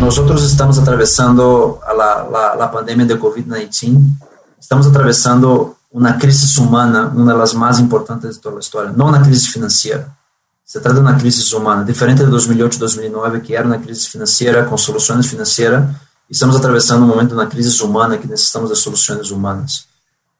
nosotros estamos atravesando la, la, la pandemia de COVID-19, estamos atravesando una crisis humana, una de las más importantes de toda la historia, no una crisis financiera. Se trata de una crisis humana, diferente de 2008-2009, que era una crisis financiera con soluciones financieras, y estamos atravesando un momento de una crisis humana que necesitamos de soluciones humanas.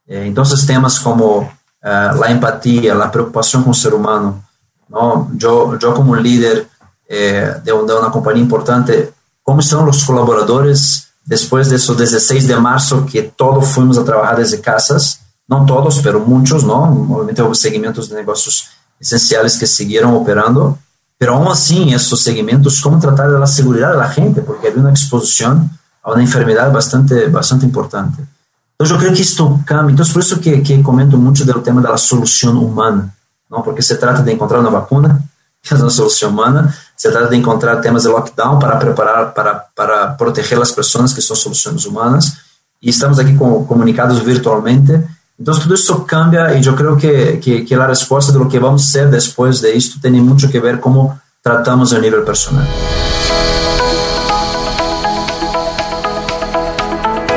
Entonces, temas como eh, la empatía, la preocupación con el ser humano, ¿no? yo, yo como líder eh, de, una compañía importante, ¿cómo están los colaboradores después de esos 16 de marzo que todos fuimos a trabajar desde casas? No todos, pero muchos, ¿no? Obviamente hubo segmentos de negocios esenciales que siguieron operando, pero aún así en esos segmentos, ¿cómo tratar seguridad de la gente? Porque había una exposición a una enfermedad bastante, bastante importante. Entonces yo creo que esto cambia, entonces por eso que, que comento mucho del tema de la solución humana, ¿no? Porque se trata de encontrar una vacuna, que es una solución humana, se trata de encontrar temas de lockdown para preparar, para, para proteger a las personas que son soluciones humanas, y estamos aquí como comunicados virtualmente, entonces todo esto cambia y yo creo que, que, que, la respuesta de lo que vamos a hacer después de esto tiene mucho que ver cómo tratamos a nivel personal.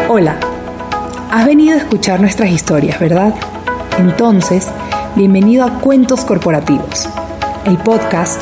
Hola, has venido a escuchar nuestras historias, ¿verdad? Entonces, bienvenido a Cuentos Corporativos, el podcast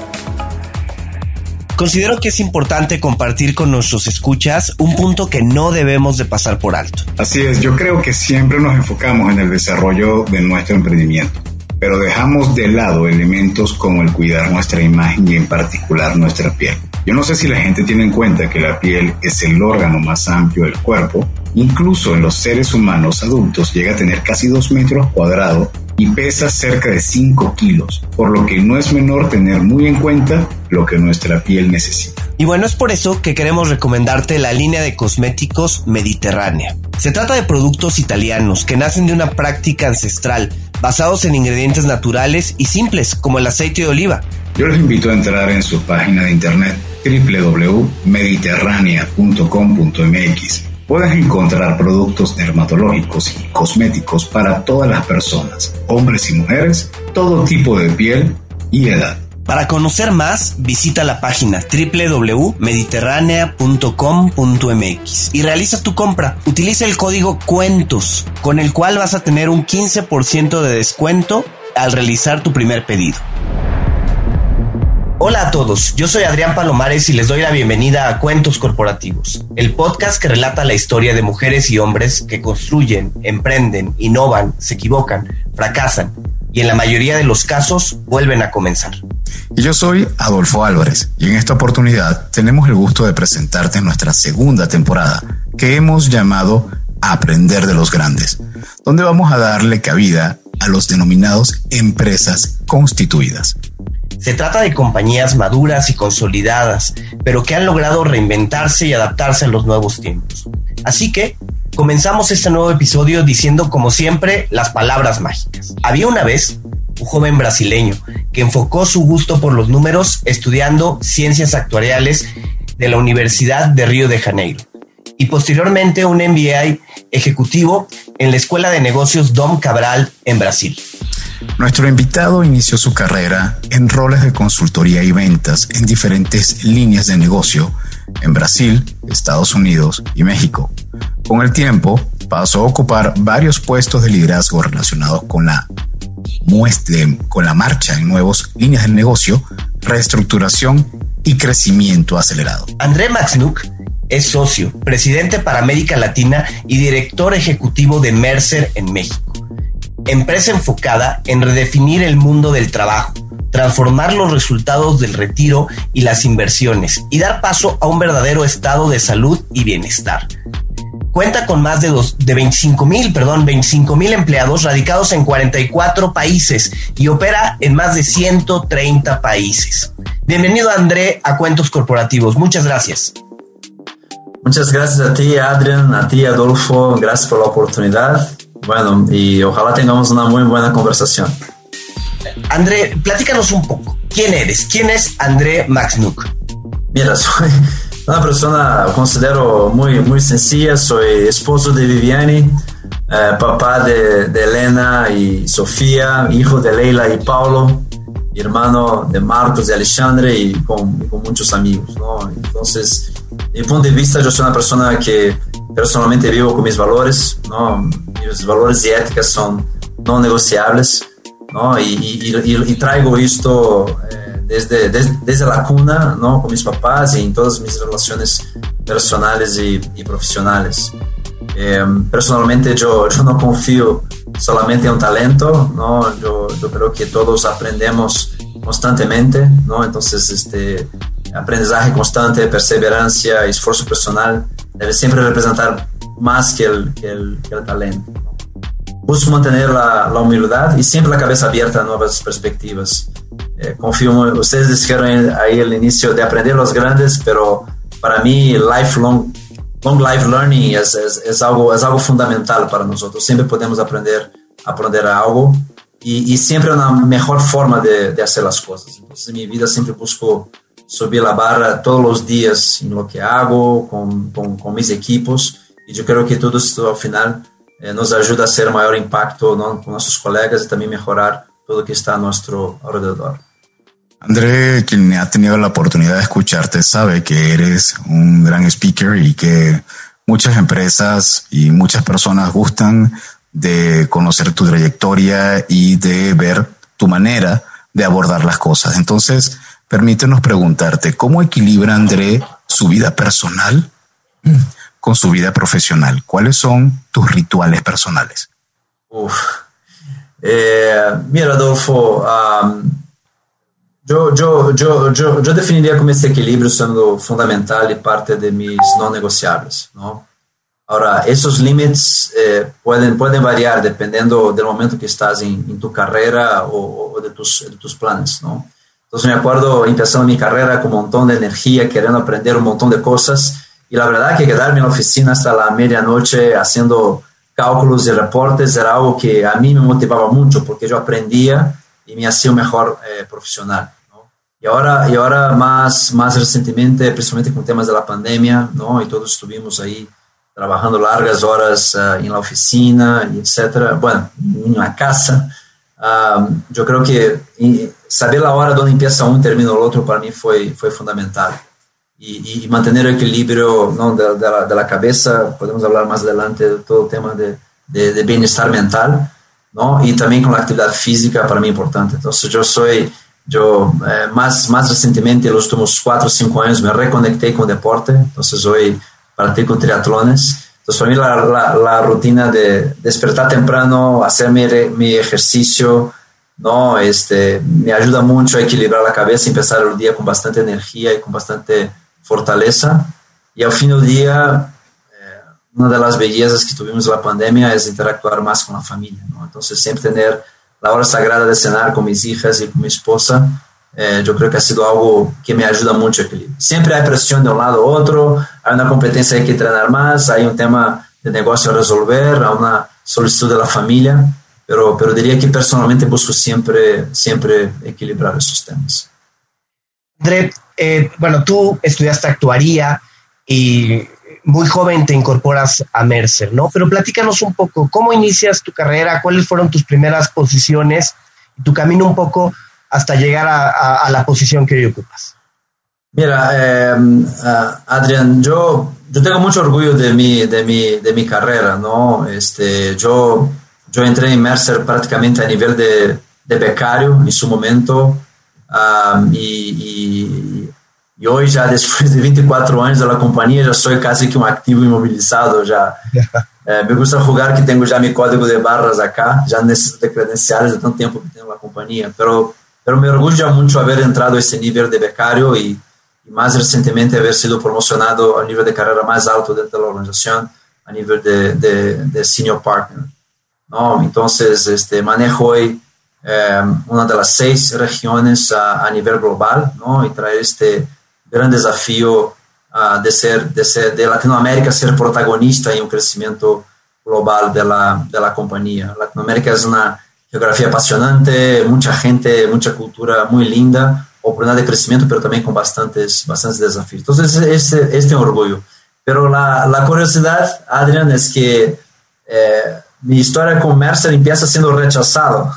Considero que es importante compartir con nuestros escuchas un punto que no debemos de pasar por alto. Así es, yo creo que siempre nos enfocamos en el desarrollo de nuestro emprendimiento, pero dejamos de lado elementos como el cuidar nuestra imagen y en particular nuestra piel. Yo no sé si la gente tiene en cuenta que la piel es el órgano más amplio del cuerpo, incluso en los seres humanos adultos llega a tener casi 2 metros cuadrados y pesa cerca de 5 kilos, por lo que no es menor tener muy en cuenta lo que nuestra piel necesita. Y bueno, es por eso que queremos recomendarte la línea de cosméticos mediterránea. Se trata de productos italianos que nacen de una práctica ancestral, basados en ingredientes naturales y simples como el aceite de oliva. Yo les invito a entrar en su página de internet www.mediterránea.com.mx puedes encontrar productos dermatológicos y cosméticos para todas las personas, hombres y mujeres, todo tipo de piel y edad. Para conocer más, visita la página www.mediterránea.com.mx y realiza tu compra. Utiliza el código CUENTOS, con el cual vas a tener un 15% de descuento al realizar tu primer pedido. Hola a todos, yo soy Adrián Palomares y les doy la bienvenida a Cuentos Corporativos, el podcast que relata la historia de mujeres y hombres que construyen, emprenden, innovan, se equivocan, fracasan y en la mayoría de los casos vuelven a comenzar. Y yo soy Adolfo Álvarez y en esta oportunidad tenemos el gusto de presentarte nuestra segunda temporada que hemos llamado Aprender de los Grandes, donde vamos a darle cabida a los denominados empresas constituidas. Se trata de compañías maduras y consolidadas, pero que han logrado reinventarse y adaptarse a los nuevos tiempos. Así que comenzamos este nuevo episodio diciendo como siempre las palabras mágicas. Había una vez un joven brasileño que enfocó su gusto por los números estudiando ciencias actuariales de la Universidad de Río de Janeiro y posteriormente un MBA ejecutivo en la Escuela de Negocios Dom Cabral en Brasil. Nuestro invitado inició su carrera en roles de consultoría y ventas en diferentes líneas de negocio en Brasil, Estados Unidos y México. Con el tiempo, pasó a ocupar varios puestos de liderazgo relacionados con la muestre, con la marcha en nuevas líneas de negocio, reestructuración y crecimiento acelerado. André Maxnuk es socio, presidente para América Latina y director ejecutivo de Mercer en México empresa enfocada en redefinir el mundo del trabajo, transformar los resultados del retiro y las inversiones y dar paso a un verdadero estado de salud y bienestar. Cuenta con más de, dos, de 25 mil, perdón, 25 mil empleados radicados en 44 países y opera en más de 130 países. Bienvenido André a Cuentos Corporativos. Muchas gracias. Muchas gracias a ti, Adrián, a ti, Adolfo. Gracias por la oportunidad. Bueno, y ojalá tengamos una muy buena conversación. André, platícanos un poco. ¿Quién eres? ¿Quién es André Maxnuk? Mira, soy una persona, considero muy, muy sencilla. Soy esposo de Viviani, eh, papá de, de, Elena y Sofía, hijo de Leila y Paulo, hermano de Marcos y Alexandre y con, con muchos amigos. ¿no? Entonces, de mi punto de vista, yo soy una persona que personalmente vivo con mis valores. ¿no? Mis valores y éticas son no negociables. ¿no? Y, y, y, traigo esto eh, desde, desde, desde, la cuna, ¿no? Con mis papás y en todas mis relaciones personales y, profesionales. Eh, personalmente yo, yo no confío solamente en un talento, ¿no? Yo, yo creo que todos aprendemos constantemente, ¿no? Entonces, este aprendizaje constante, perseverancia, esfuerzo personal debe siempre representar más que el, que que talento. busco mantener la, la, humildad y siempre la cabeza abierta a nuevas perspectivas. Eh, confío, ustedes dijeron ahí al inicio de aprender los grandes, pero para mí lifelong long life learning es, algo, es algo fundamental para nosotros. Siempre podemos aprender, aprender algo y, y siempre una mejor forma de, de, hacer las cosas. Entonces en mi vida siempre busco subir la barra todos los días en lo que hago, con, con, con mis equipos y yo creo que todo esto al final eh, nos ayuda a hacer mayor impacto ¿no? con nuestros colegas y también mejorar todo lo que está a nuestro alrededor. André, quien ha tenido la oportunidad de escucharte, sabe que eres un gran speaker y que muchas empresas y muchas personas gustan de conocer tu trayectoria y de ver tu manera de abordar las cosas. Entonces, permítenos preguntarte, ¿cómo equilibra André su vida personal con su vida profesional? ¿Cuáles son tus rituales personales? Uf. Eh, mira, Adolfo, um, yo, yo, yo, yo, definiría como este equilibrio siendo fundamental y parte de mis no negociables, ¿no? Ahora, esos límites eh, pueden, pueden variar dependiendo del momento que estás en, en tu carrera o, o de, tus, de, tus, planes, ¿no? Entonces me acuerdo empezando mi carrera con un montón de energía, queriendo aprender un montón de cosas y la verdad que quedarme en la oficina hasta la medianoche haciendo cálculos y reportes era algo que a mí me motivaba mucho porque yo aprendía y me hacía un mejor eh, profesional. ¿no? Y ahora, y ahora más, más recientemente, principalmente con temas de la pandemia, ¿no? y todos estuvimos ahí trabajando largas horas uh, en la oficina, etcétera, bueno, en la casa. Um, yo creo que saber la hora donde empieza uno y termina el otro para mí fue, fue fundamental mantener el equilibrio ¿no? de, de, la, de, la, cabeza, podemos hablar más adelante de todo el tema de, de, de, bienestar mental, ¿no? y también con la actividad física para mí importante. Entonces yo soy, yo eh, más recientemente, en los últimos cuatro o cinco años, me reconecté con deporte, entonces hoy practico triatlones. Entonces para la, la rutina de despertar temprano, hacer mi, mi ejercicio, ¿no? Este, me ayuda mucho a equilibrar la cabeza y empezar el día con bastante energía y con bastante fortaleza. Y al fin del día, eh, una de las bellezas que tuvimos en la pandemia es interactuar más con la familia. ¿no? Entonces, siempre tener la hora sagrada de cenar con mis hijas y con mi esposa, eh, yo creo que ha sido algo que me ayuda mucho a equilibrar. Siempre hay presión de un lado u otro, hay una competencia hay que entrenar más, hay un tema de negocio a resolver, hay una solicitud de la familia, pero, pero diría que personalmente busco siempre, siempre equilibrar esos temas. André, eh, bueno, tú estudiaste actuaría y muy joven te incorporas a Mercer, ¿no? Pero platícanos un poco, ¿cómo inicias tu carrera? ¿Cuáles fueron tus primeras posiciones? Tu camino un poco hasta llegar a, a, la posición que hoy ocupas. Mira, eh, uh, Adrián, yo, yo tengo mucho orgullo de mi, de mi, de mi carrera, ¿no? Este, yo, yo entré en Mercer prácticamente a nivel de, de becario en su momento um, y, y e hoje, já depois de 24 anos da companhia, já sou quase que um ativo imobilizado. Já é, me gusta jogar que tenho já meu código de barras acá, já necessito de credenciais de tanto tempo que tenho na companhia. Pero, pero me orgulho muito haver entrado a esse nível de becário e, e mais recentemente haver sido promocionado ao nível de carreira mais alto dentro da organização, a nível de, de, de senior partner. ¿no? Entonces, este, manejo hoy em, una de las seis regiones a, nivel global, ¿no? Y trae este gran desafío uh, de, ser, de, Latinoamérica ser protagonista en un crecimiento global de la, de la compañía. Latinoamérica es una geografía apasionante, mucha gente, mucha cultura muy linda, oportunidad de crecimiento, pero también con bastantes, bastantes desafíos. Entonces, este, este orgullo. Pero la, la curiosidad, Adrián, es que eh, mi historia con Mercer empieza siendo rechazado.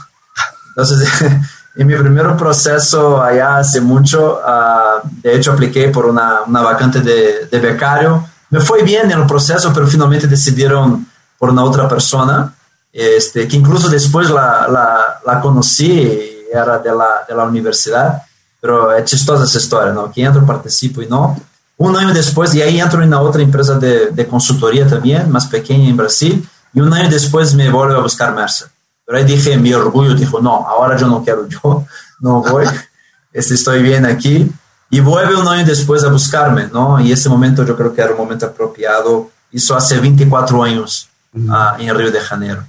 Entonces, en mi primer proceso allá hace mucho, uh, de hecho apliqué por una, una vacante de, de, becario. Me fue bien en el proceso, pero finalmente decidieron por una otra persona, este, que incluso después la, la, la conocí, era de la, de la universidad, pero es chistosa esa historia, ¿no? Que entro, participo y no. Um ano depois, e aí entro na outra empresa de, de consultoria também, mais pequena em Brasil, e um ano depois me volto a buscar Mercer. Pero aí dije, meu orgulho dijo, não, agora eu não quero, eu não vou, estou bem aqui. E vuelve um ano depois a buscar-me, não? E esse momento eu creo que era o momento apropriado. Isso há 24 anos uhum. uh, em Rio de Janeiro.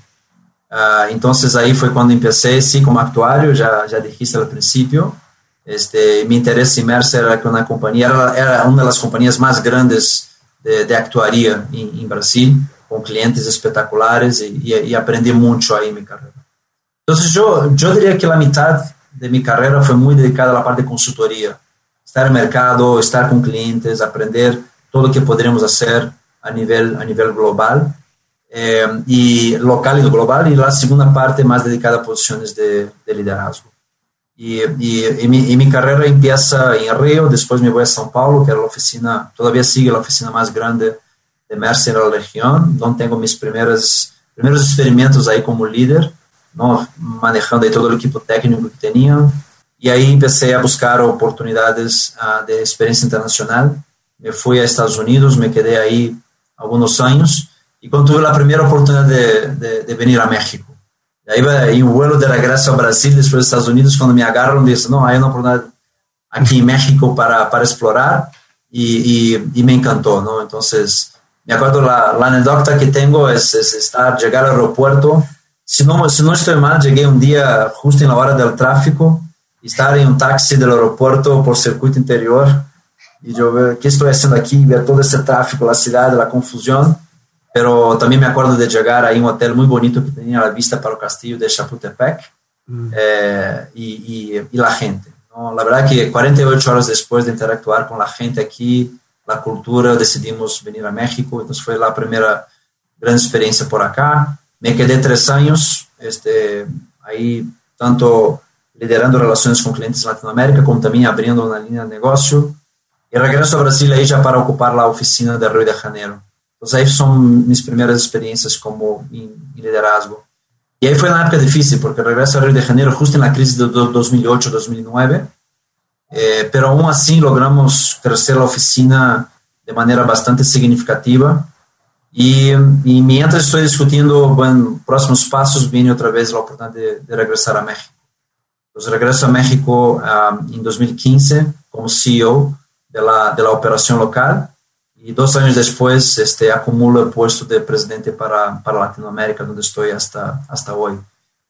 Uh, então, aí foi quando comecei, sim, como actuário, já, já dijiste al princípio. Este, mi interés en Mercer era que una compañía, era, era una de las compañías más grandes de, de actuaría en, en, Brasil, con clientes espectaculares y, y, y, aprendí mucho ahí en mi carrera. Entonces yo, yo diría que la mitad de mi carrera fue muy dedicada a la parte de consultoría, estar el mercado, estar con clientes, aprender todo lo que podríamos hacer a nivel, a nivel global eh, y local y global, y la segunda parte más dedicada a posiciones de, de liderazgo. Y, y, y, mi, y, mi, carrera empieza en Río, después me voy a São Paulo, que era la oficina, todavía sigue la oficina más grande de Mercer en la región, donde tengo mis primeros, primeros experimentos ahí como líder, ¿no? manejando ahí todo el equipo técnico que tenía. Y ahí empecé a buscar oportunidades uh, de experiencia internacional. Me fui a Estados Unidos, me quedé ahí algunos años. Y cuando tuve la primera oportunidad de, de, de venir a México, Aí em um vuelo de regresso ao Brasil, depois dos Estados Unidos, quando me agarram, disse, não, aí uma oportunidade aqui em México para, para explorar e, e, e me encantou, não? Então, me acuerdo la, la anécdota que tengo es, es, estar, llegar al aeropuerto. Si no, si no estoy mal, llegué un día justo en la hora del tráfico, estar en un taxi del aeropuerto por circuito interior y yo qué estoy haciendo aquí, ver todo ese tráfico, la ciudad, la confusión. Pero también me acuerdo de llegar a un hotel muy bonito que tenía la vista para el castillo de Chapultepec mm. eh, y, y, y, la gente. ¿no? La verdad que 48 horas después de interactuar con la gente aquí, la cultura, decidimos venir a México, entonces fue la primera gran experiencia por acá. Me quedé tres años este, ahí, tanto liderando relaciones con clientes en Latinoamérica, como también abriendo una línea de negocio. Y regreso a Brasil ahí ya para ocupar la oficina de Río de Janeiro. Então, aí são minhas primeiras experiências como em, em, liderazgo. E aí foi na época difícil, porque regresso a Rio de Janeiro justo na crise de 2008, 2009, eh, pero aún assim logramos crescer a oficina de maneira bastante significativa. E, e mientras estou discutindo bueno, próximos passos, vem outra vez a oportunidade de, de regressar a México. Então, regresso a México ah, em 2015 como CEO da de la operação local y dos años después este, acumulo el puesto de presidente para, para Latinoamérica, donde estoy hasta, hasta hoy.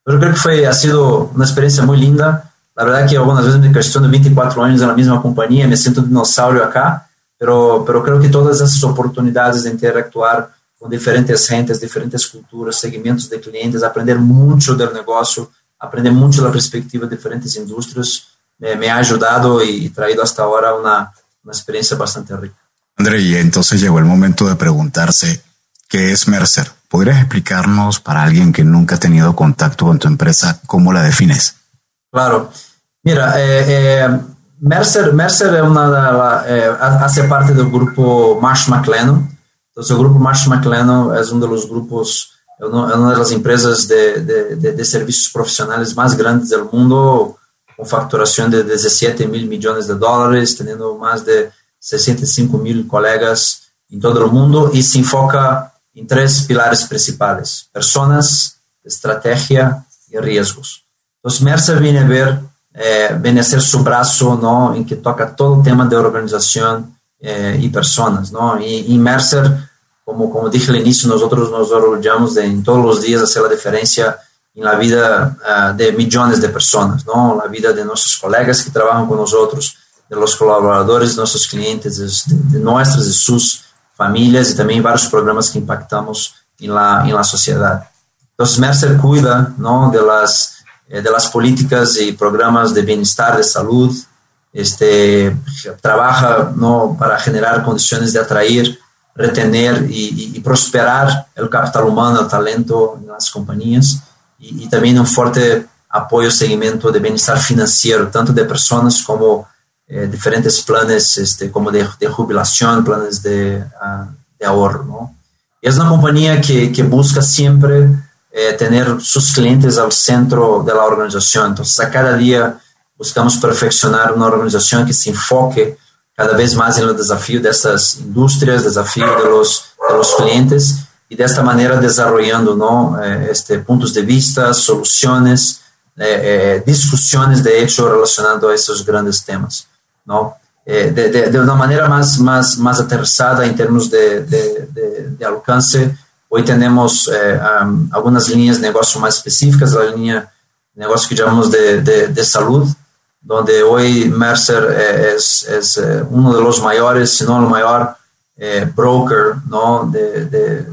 Yo creo que fue, ha sido una experiencia muy linda. La verdad que algunas veces me cuestiono 24 años en la misma compañía, me siento un dinosaurio acá, pero, pero creo que todas esas oportunidades de interactuar con diferentes gentes, diferentes culturas, segmentos de clientes, aprender mucho del negocio, aprender mucho de la perspectiva de diferentes industrias, me, me ha ayudado y, y traído hasta ahora una, una experiencia bastante rica. André, y entonces llegó el momento de preguntarse, ¿qué es Mercer? ¿Podrías explicarnos para alguien que nunca ha tenido contacto con tu empresa cómo la defines? Claro. Mira, eh, eh, Mercer, Mercer es una eh, hace parte del grupo Marsh McLennan. Entonces, el grupo Marsh McLennan uno de los grupos, es una de las empresas de, de, de, de servicios profesionales más grandes del mundo, con facturación de 17 mil millones de dólares, teniendo más de 65 mil colegas em todo o mundo e se enfoca em três pilares principais: pessoas, estratégia e riscos. Então, Mercer vem a ver, eh, ser seu braço, não, em que toca todo o tema de organização eh, e pessoas, não. E, e Mercer, como como dije no início, nós nos orgulhamos de em todos os dias fazer a diferença na vida uh, de milhões de pessoas, não, na vida de nossos colegas que trabalham outros de los colaboradores, de clientes, de, de nuestras y sus familias y también varios programas que impactamos en la, en la Mercer cuida ¿no? de, las, eh, de las políticas y programas de bienestar, de salud, este, trabaja ¿no? para generar condiciones de atraer, retener y, prosperar el capital humano, el talento en las compañías y, también un fuerte apoyo, seguimiento de bienestar financiero, tanto de personas como eh, diferentes planes este, como de, jubilación, planes de, uh, de ahorro. ¿no? Es una compañía que, que busca siempre eh, tener sus clientes al centro de la organización. Entonces, a cada día buscamos perfeccionar una organización que se enfoque cada vez más en el desafío de estas industrias, de los, de los clientes y de esta manera desarrollando ¿no? Eh, este, puntos de vista, soluciones, eh, eh, discusiones de hecho relacionado a estos grandes temas. ¿no? Eh, de, de, de, una manera más, más, más aterrizada en términos de, de alcance, hoy tenemos um, algunas líneas de negocio más específicas, la línea de negocio que llamamos de, salud, donde hoy Mercer es, es uno de los mayores, si no el mayor broker ¿no? de,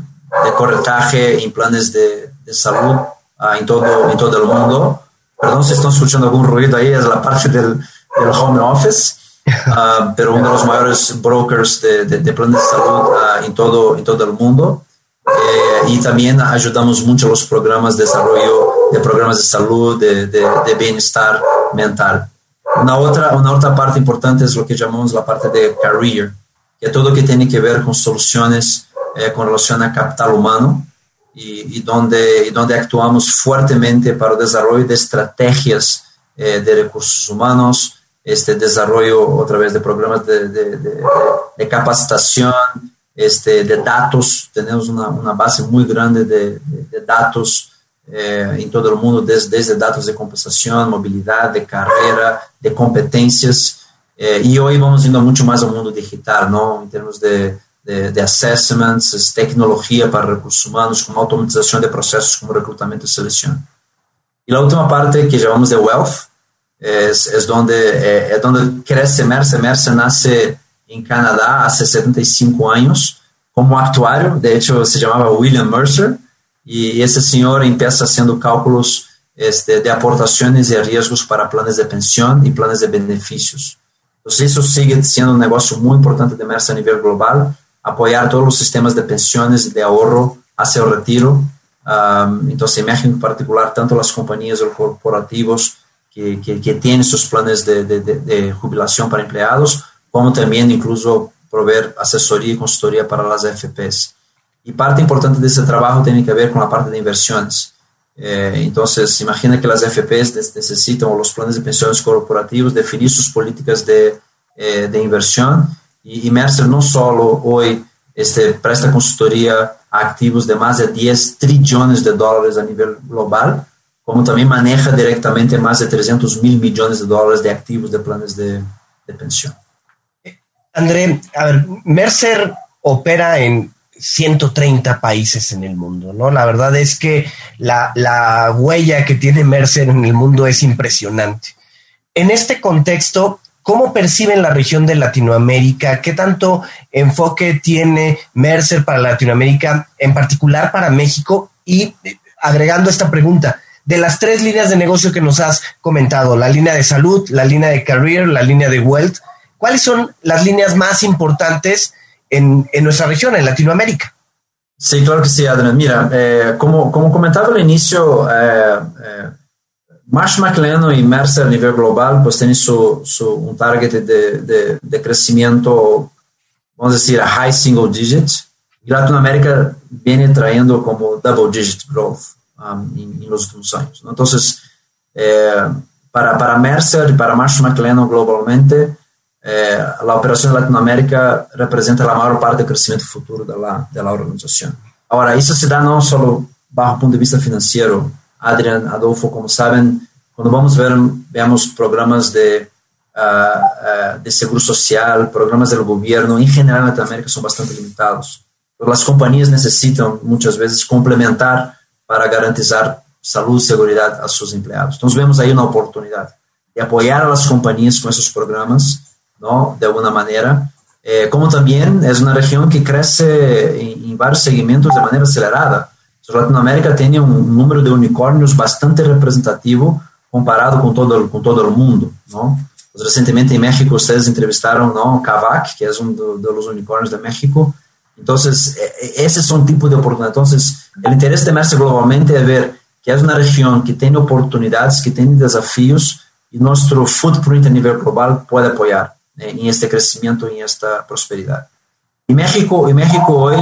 corretaje en planes de, salud uh, en, todo, en todo el mundo. Perdón si están escuchando algún ruido ahí, es la parte del, del home office, uh, pero uno de los mayores brokers de, de, de planes de salud uh, en, todo, en todo el mundo. Eh, y también ayudamos mucho a los programas de desarrollo de programas de salud, de, de, de, bienestar mental. Una otra, una otra parte importante es lo que llamamos la parte de career, que todo lo que tiene que ver con soluciones eh, con relación a capital humano y, y, donde, y donde actuamos fuertemente para el desarrollo de estrategias eh, de recursos humanos, este desarrollo a través de programas de, de capacitación, este, de datos. Tenemos una, una base muy grande de, datos eh, en todo el mundo, desde, desde, datos de compensación, movilidad, de carrera, de competencias. Eh, y hoy vamos yendo mucho más al mundo digital, ¿no? En términos de, de, assessments, tecnología para recursos humanos, como automatización de procesos como reclutamiento y selección. Y la última parte que llamamos de wealth, es, es donde, eh, es donde crece Mercer. Mercer nace en Canadá hace 75 años como actuario, de hecho se llamaba William Mercer, y ese señor empieza haciendo cálculos este, de aportaciones y riesgos para planes de pensión y planes de beneficios. Entonces eso sigue siendo un negocio muy importante de Mercer a nivel global, apoyar todos los sistemas de pensiones de ahorro hacia el retiro. Um, entonces, en México en particular, tanto las compañías o corporativos que, que, que tienen sus planes de, de, de, jubilación para empleados, como también incluso proveer asesoría y consultoría para las AFPs. Y parte importante de ese trabajo tiene que ver con la parte de inversiones. Eh, entonces, imagina que las AFPs necesitan, o los planes de pensiones corporativos, definir sus políticas de, eh, de inversión. Y, Mercer no solo hoy este, presta consultoría a activos de más de 10 trillones de dólares a nivel global, como también maneja directamente más de 300 mil millones de dólares de activos de planes de, de. André, a ver, Mercer opera en 130 países en el mundo, ¿no? La verdad es que la, la, huella que tiene Mercer en el mundo es impresionante. En este contexto, ¿cómo perciben la región de Latinoamérica? ¿Qué tanto enfoque tiene Mercer para Latinoamérica, en particular para México? Y agregando esta pregunta, de las tres líneas de negocio que nos has comentado, la línea de salud, la línea de career, la línea de wealth, ¿cuáles son las líneas más importantes en, en nuestra región, en Latinoamérica? Sí, claro que sí, Adrián. Mira, eh, como, como comentaba al inicio, eh, eh, Marsh McLennan y Mercer a nivel global pues tienen su, su un target de, de, de, crecimiento, vamos a decir, a high single digit. Y Latinoamérica viene trayendo como double digit growth um, en, en, los últimos años. ¿no? Entonces, eh, para, para Mercer y para Marsh McLennan globalmente, la operación en Latinoamérica representa la mayor parte del crecimiento futuro de la organización. Ahora, eso se da no solo bajo el punto de vista financiero. Adrián, Adolfo, como saben, cuando vamos a ver, veamos programas de, uh, uh, de seguro social, programas del gobierno, en general en Latinoamérica son bastante limitados. Las compañías necesitan muchas veces complementar para garantizar salud y seguridad a sus empleados. Entonces vemos ahí una oportunidad de apoyar a las compañías con esos programas ¿no? De alguna manera. Eh, como también es una región que crece en, en varios segmentos de manera acelerada. Latinoamérica tiene un número de unicornios bastante representativo comparado con todo, con todo el mundo, ¿no? Pues recientemente en México ustedes entrevistaron, ¿no? Kavak, que es uno de, de los unicornios de México. Entonces, e, e, ese es un tipo de oportunidad. Entonces, el interés de Mercer globalmente es ver que es una región que tiene oportunidades, que tiene desafíos y nuestro footprint a nivel global puede apoyar eh, en este crecimiento y en esta prosperidad. Y México, y México hoy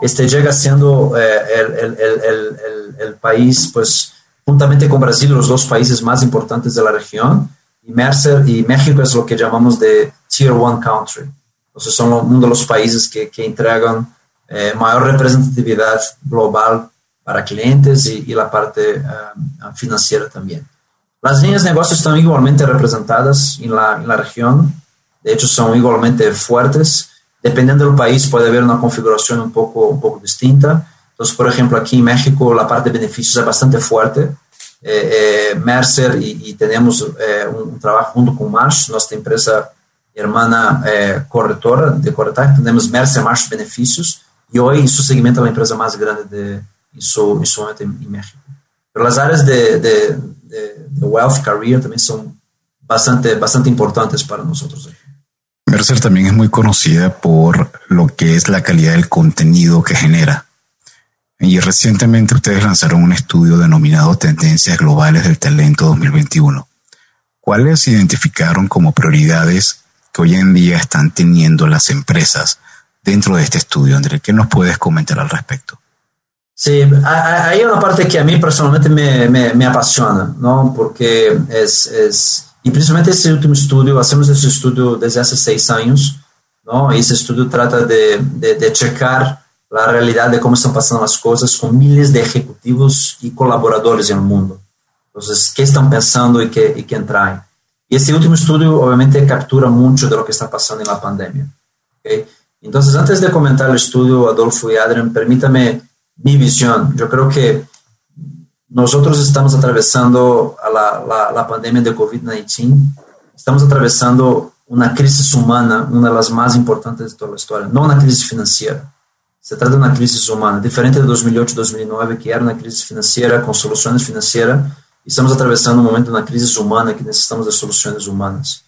este, llega siendo eh, el, el, el, el, país, pues, juntamente con Brasil, los dos países más importantes de la región. Y Mercer y México es lo que llamamos de Tier One Country. Entonces, son uno de los países que, que entregan eh, mayor representatividad global para clientes y, y la parte uh, financiera también. Las líneas de negocio están igualmente representadas en la, en la región, de hecho son igualmente fuertes. Dependiendo del país puede haber una configuración un poco, un poco distinta. Entonces, por ejemplo, aquí en México la parte de beneficios es bastante fuerte. Eh, eh, Mercer y, y tenemos eh, un, un, trabajo junto con Marsh, nuestra empresa hermana eh, corretora de corretaje, tenemos Mercer Marsh Beneficios y hoy su segmento es la empresa más grande de, en, su, en su momento en, en México. Pero las áreas de, de, de, de, wealth career también son bastante, bastante importantes para nosotros. Mercer también es muy conocida por lo que es la calidad del contenido que genera. Y recientemente ustedes lanzaron un estudio denominado Tendencias Globales del Talento 2021. ¿Cuáles identificaron como prioridades que hoy en día están teniendo las empresas dentro de este estudio? André, ¿qué nos puedes comentar al respecto? Sí, hay una parte que a mí personalmente me, me, apasiona, ¿no? Porque es, es, y principalmente ese último estudio, hacemos ese estudio desde hace seis años, ¿no? Y ese estudio trata de, de, de checar la realidad de cómo están pasando las cosas con miles de ejecutivos y colaboradores el mundo. Entonces, ¿qué están pensando y qué, y qué traen? Y este último estudio obviamente captura mucho de lo que está pasando en la pandemia. ¿okay? Entonces, antes de comentar el estudio, Adolfo y Adrián, permítame mi visión. Yo creo que nosotros estamos atravesando la, la, la pandemia de COVID-19, estamos atravesando una crisis humana, una de las más importantes de toda la historia, no una crisis financiera. Se trata de una crisis humana, diferente de 2008-2009, que era una crisis financiera con soluciones financieras, estamos atravesando un momento de una crisis humana que necesitamos de soluciones humanas.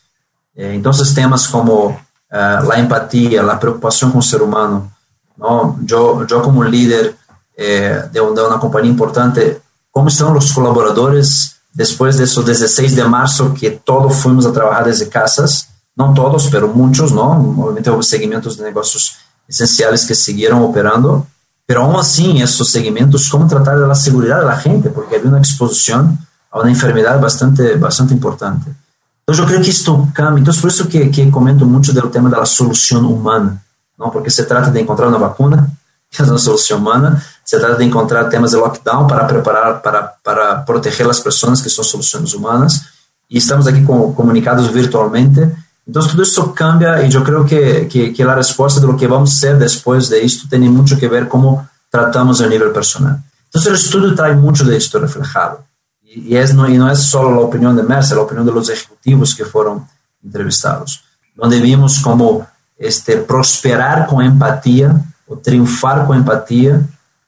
Eh, entonces, temas como uh, la empatía, la preocupación con el ser humano, ¿no? yo, yo como líder, eh, de, de, una compañía importante, ¿cómo están los colaboradores después de esos 16 de marzo que todos fuimos a trabajar desde casas? No todos, pero muchos, ¿no? Obviamente hubo segmentos de negocios esenciales que siguieron operando, pero aún así, esos segmentos, ¿cómo tratar seguridad de la gente? Porque había una exposición a una enfermedad bastante, bastante importante. Entonces, yo creo que esto cambia. Entonces, por eso que, que comento mucho del tema de la solución humana. Porque se trata de encontrar una vacuna, que es una solución humana, se trata de encontrar temas de lockdown para preparar, para, para proteger las personas, que son soluciones humanas, y estamos aquí con, comunicados virtualmente. Entonces, todo eso cambia y yo creo que, que, que, la respuesta de lo que vamos a hacer después de esto tiene mucho que ver cómo tratamos a nivel personal. Entonces, el estudio trae mucho de esto reflejado. Y, y, es, no, y no es solo la opinión de Mercer, la opinión de los ejecutivos que fueron entrevistados, donde vimos cómo este, prosperar con empatía o triunfar con empatía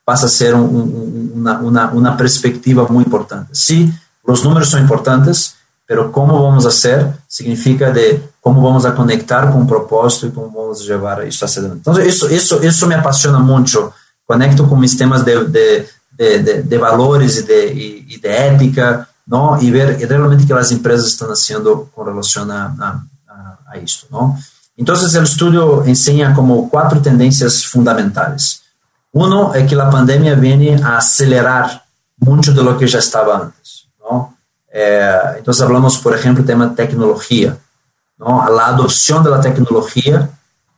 pasa a ser un, una, una, una, perspectiva muy importante. Sí, los números son importantes, pero cómo vamos a hacer significa de cómo vamos a conectar con un propósito y cómo vamos a llevar esto hacia adelante. Entonces, eso, eso, eso me apasiona mucho. Conecto con mis temas de, de, de, de, valores y de, y de ética, ¿no? Y ver realmente que las empresas están haciendo con relación a, a, a, a esto, ¿no? Entonces, el estudio enseña como cuatro tendencias fundamentales. Uno es que la pandemia viene a acelerar mucho de lo que ya estaba antes. ¿no? Eh, entonces hablamos, por ejemplo, del tema tecnología, ¿no? la adopción de la tecnología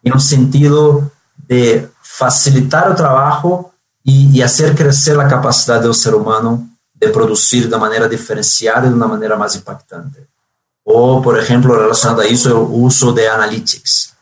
en un sentido de facilitar el trabajo y, y hacer crecer la capacidad del ser humano de producir de manera diferenciada y de una manera más impactante. O, por ejemplo, relacionado a eso, el uso de analytics.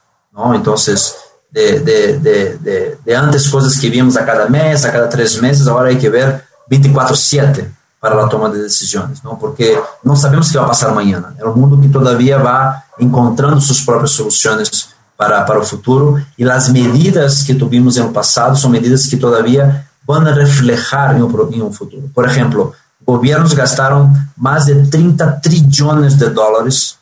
Entonces, de, de, de, de, antes cosas que víamos a cada mes, a cada tres meses, ahora hay que ver 24/7, para la toma de decisiones, ¿no? porque no sabemos qué va a pasar mañana. Es un mundo que todavía va encontrando sus propias soluciones para, para el futuro y las medidas que tuvimos en el pasado son medidas que todavía van a reflejar en un, en un futuro. Por ejemplo, gobiernos gastaron más de 30 trillones de dólares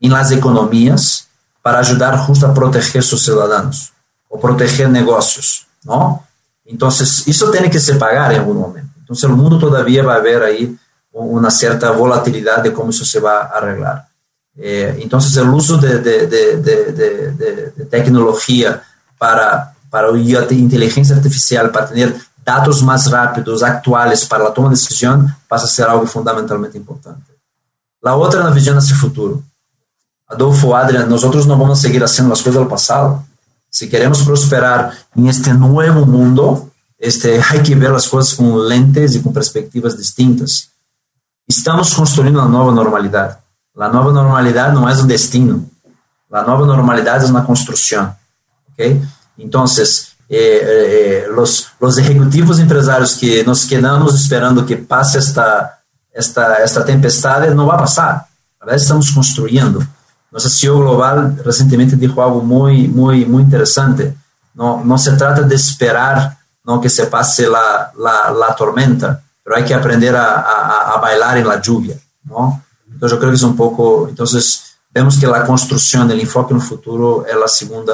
en las economías para ayudar justo a proteger a sus ciudadanos o proteger negocios, ¿no? Entonces, eso tiene que se pagar en algún momento. Entonces, el mundo todavía va a haber ahí una cierta volatilidad de cómo eso se va a arreglar. Eh, entonces, el uso de, de, de, de, tecnología para, para inteligencia artificial, para tener datos más rápidos, actuales para la toma de decisión, pasa a ser algo fundamentalmente importante. Otra es la visión hacia el futuro. Adolfo, Adrian, nosotros no vamos a seguir haciendo las cosas del pasado. Si queremos prosperar en este nuevo mundo, este, hay que ver las cosas con lentes y con perspectivas distintas. Estamos construyendo una nueva normalidad. La nueva normalidad no es un destino. La nueva normalidad es una construcción. ¿okay? Entonces, eh, eh, los, los ejecutivos empresarios que nos quedamos esperando que pase esta, esta, esta tempestad, no va a pasar. Estamos construyendo. Nuestra CEO global recientemente dijo algo muy, muy, muy interesante. No, no se trata de esperar no que se pase la, la, la tormenta, pero hay que aprender a, a, a, bailar en la lluvia, ¿no? Entonces yo creo que es un poco, entonces vemos que la construcción del enfoque en el futuro es la segunda,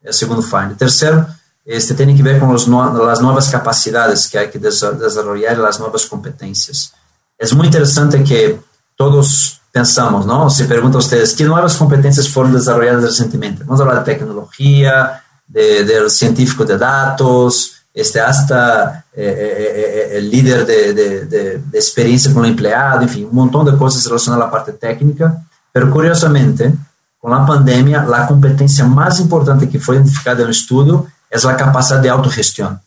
el segundo find. Tercero, este tiene que ver con los no, las nuevas capacidades que hay que desarrollar las nuevas competencias. Es muy interesante que todos pensamos, ¿no? Se pregunta a ustedes, ¿qué nuevas competencias fueron desarrolladas recientemente? Vamos a hablar de tecnología, de, científico de datos, este, hasta eh, eh, eh, el líder de, de, de, de, experiencia con el empleado, en fin, un montón de cosas relacionadas a la parte técnica, pero curiosamente, con la pandemia, la competencia más importante que fue identificada en el estudio es la capacidad de autogestión.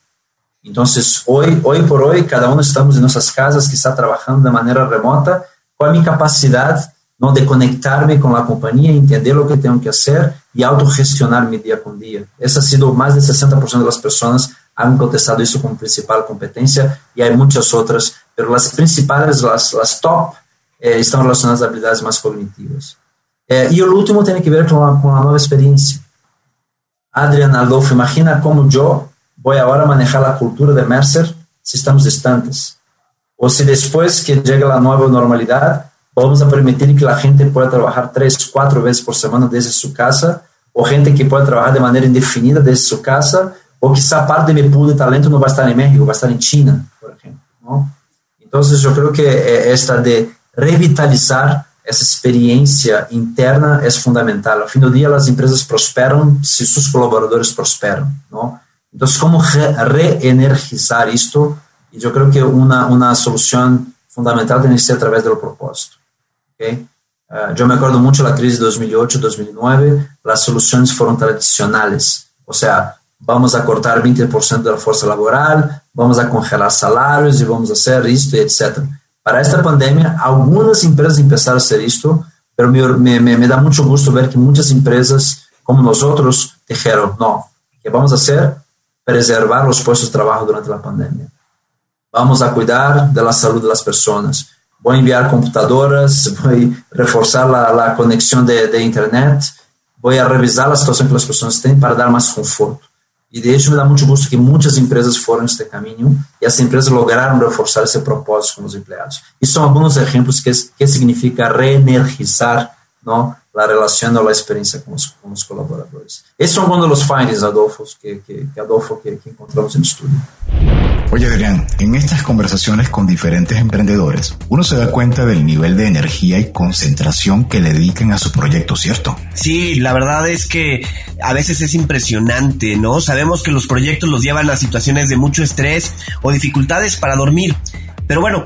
Entonces, hoy, hoy por hoy, cada uno estamos en nuestras casas, que está trabajando de manera remota, qual a minha capacidade não, de conectar-me com a companhia, entender o que tenho que fazer e autogestionar-me dia com dia. Essa ha sido mais de 60% das pessoas han contestado isso como principal competência e há muitas outras, mas as principais, as, as top, eh, estão relacionadas a habilidades mais cognitivas. Eh, e o último tem que ver com a, com a nova experiência. Adrian Adolfo, imagina como eu vou agora manejar a cultura de Mercer se estamos distantes ou se depois que chega a nova normalidade, vamos a permitir que a gente pueda trabalhar três, quatro vezes por semana desde sua casa, ou gente que pode trabalhar de maneira indefinida desde sua casa, ou quizá parte de meu pool de talento não vai estar em México, vai estar em China, por exemplo. Então, eu creio que esta de revitalizar essa experiência interna é fundamental. Ao fim do dia, as empresas prosperam se seus colaboradores prosperam. Não? Então, como re reenergizar isto y yo creo que una, una solución fundamental tiene que ser a través del propósito. ¿okay? Uh, yo me acuerdo mucho de la crisis de 2008-2009, las soluciones fueron tradicionales, o sea, vamos a cortar 20% de la fuerza laboral, vamos a congelar salarios y vamos a hacer esto, etc. Para esta pandemia, algunas empresas empezaron a hacer esto, pero me, me, me da mucho gusto ver que muchas empresas como nosotros dijeron, no, ¿qué vamos a hacer? Preservar los puestos de trabajo durante la pandemia. Vamos a cuidar de la salud de las personas. Voy a enviar computadoras, voy a conexión de, de, Internet, voy a revisar la situación que las personas tienen para dar más confort. Y de hecho me da mucho gusto que muchas empresas fueron este camino y las empresas lograron reforzar ese propósito con los empleados. Y son algunos ejemplos que, que significa reenergizar ¿no? La relación o la experiencia con los, con los colaboradores. Esos son algunos de los findings, Adolfo, que, que, que Adolfo, que, que encontramos en el estudio. Oye Adrián, en estas conversaciones con diferentes emprendedores, uno se da cuenta del nivel de energía y concentración que le dedican a su proyecto, ¿cierto? Sí, la verdad es que a veces es impresionante, ¿no? Sabemos que los proyectos los llevan a situaciones de mucho estrés o dificultades para dormir. Pero bueno,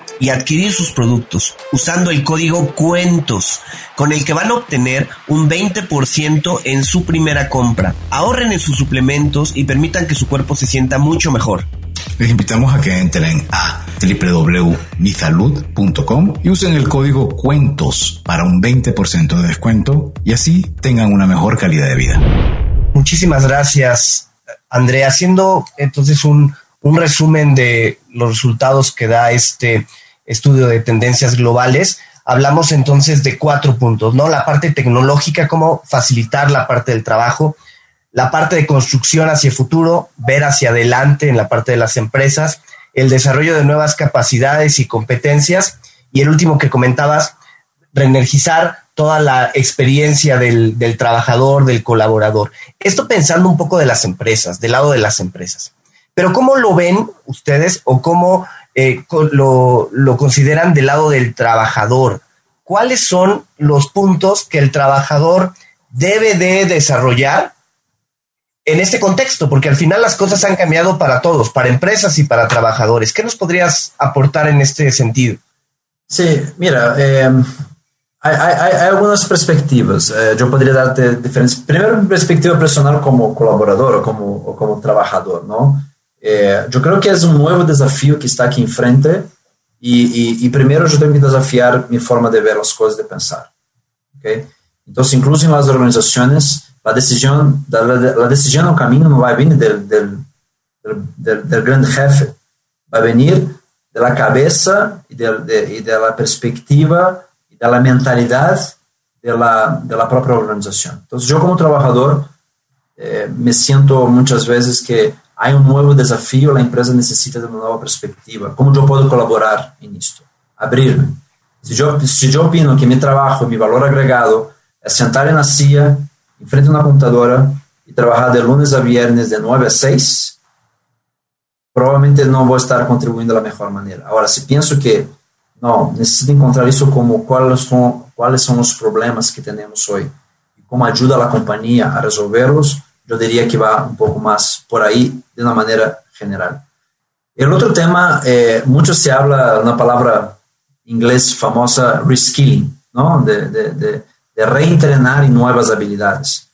y adquirir sus productos usando el código cuentos con el que van a obtener un 20% en su primera compra. Ahorren en sus suplementos y permitan que su cuerpo se sienta mucho mejor. Les invitamos a que entren a www.misalud.com y usen el código cuentos para un 20% de descuento y así tengan una mejor calidad de vida. Muchísimas gracias, Andrea. Haciendo entonces un, un resumen de los resultados que da este estudio de tendencias globales, hablamos entonces de cuatro puntos, ¿no? La parte tecnológica, cómo facilitar la parte del trabajo, la parte de construcción hacia el futuro, ver hacia adelante en la parte de las empresas, el desarrollo de nuevas capacidades y competencias, y el último que comentabas, reenergizar toda la experiencia del, del trabajador, del colaborador. Esto pensando un poco de las empresas, del lado de las empresas. Pero ¿cómo lo ven ustedes o cómo eh, lo, lo consideran del lado del trabajador. ¿Cuáles son los puntos que el trabajador debe de desarrollar en este contexto? Porque al final las cosas han cambiado para todos, para empresas y para trabajadores. ¿Qué nos podrías aportar en este sentido? Sí, mira, eh, hay, hay, algunas perspectivas. Eh, yo podría darte diferentes. Primero, perspectiva personal como colaborador o como, o como trabajador, ¿no? É, eu creio que é um novo desafio que está aqui em frente e, e, e primeiro eu tenho que desafiar minha forma de ver as coisas, de pensar. Okay? Então, incluso nas organizações, a decisão, a decisão no caminho não vai vir do, do, do, grande chefe, vai vir da cabeça e, da perspectiva e da mentalidade da, da própria organização. Então, eu como trabalhador, eh, me sinto muitas vezes que há um novo desafio, a empresa necessita de uma nova perspectiva. Como eu posso colaborar nisto? Abrir-me. Se eu, se eu opino que meu trabalho, meu valor agregado é sentar na CIA, em frente a uma computadora e trabalhar de lunes a viernes de 9 a 6, provavelmente não vou estar contribuindo da melhor maneira. Agora, se penso que não, necessito encontrar isso como quais são, quais são os problemas que temos hoje e como ajuda a companhia a resolvê-los, eu diria que vai um pouco mais por aí, de uma maneira general. O outro tema, eh, muito se habla na palavra em inglês famosa reskilling, não? De, de, de, de reentrenar em novas habilidades.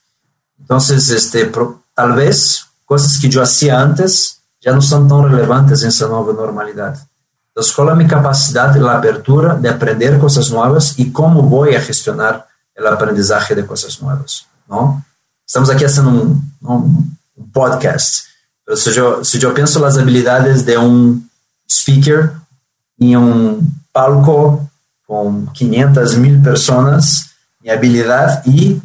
Então, este, talvez coisas que eu fazia antes já não são tão relevantes nessa nova normalidade. Então, qual é a minha capacidade, a abertura de aprender coisas novas e como vou a gestionar o aprendizagem de coisas novas, não? Estamos aqui fazendo um, um, podcast. Se eu, penso nas habilidades de um speaker em um palco com 500 mil pessoas, minha habilidade e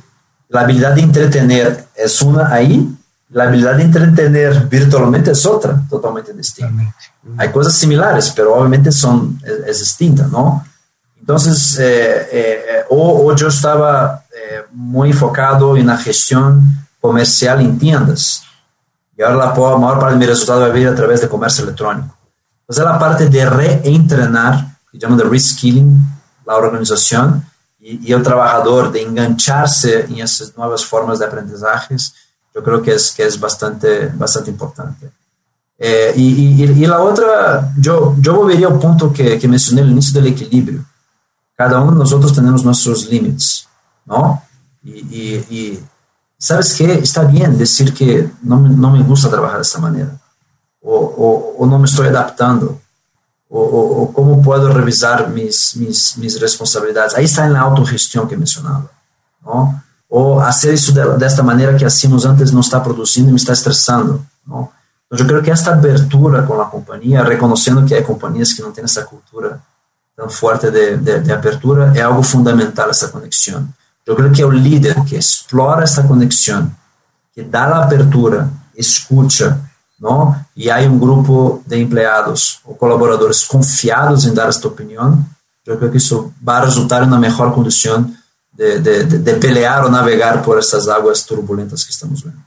a habilidade de entretener é uma aí, a habilidade de entretener virtualmente é outra, totalmente distinta. Há coisas similares, mas obviamente são é, é distinta, não? Então, é, é, ou, ou eu estava muy enfocado en la gestión comercial en tiendas. Y ahora la, mayor parte de mi resultado va a venir a través de comercio electrónico. Entonces, la parte de reentrenar, que llamo de reskilling, la organización y, y, el trabajador, de engancharse en esas nuevas formas de aprendizajes, yo creo que es, que es bastante, bastante importante. Eh, y, y, y, la otra, yo, yo volvería al punto que, que mencioné al inicio del equilibrio. Cada uno de nosotros tenemos nuestros límites, ¿no? Y, y, y ¿sabes qué? Está bien decir que no, no me gusta trabajar de esta manera, o, o, o no me estoy adaptando, o, o, cómo puedo revisar mis, mis, mis, responsabilidades. Ahí está en la autogestión que mencionaba, ¿no? O hacer eso de, de, esta manera que hacíamos antes no está produciendo y me está estresando, ¿no? Yo creo que esta abertura con la compañía, reconociendo que hay compañías que no tienen esa cultura tan fuerte de, de, de apertura, es algo fundamental esa conexión. Eu creio que o líder que explora essa conexão, que dá a abertura, escuta, não? e há um grupo de empregados ou colaboradores confiados em dar esta opinião, eu creio que isso vai resultar em uma melhor condição de, de, de, de pelear ou navegar por essas águas turbulentas que estamos vendo.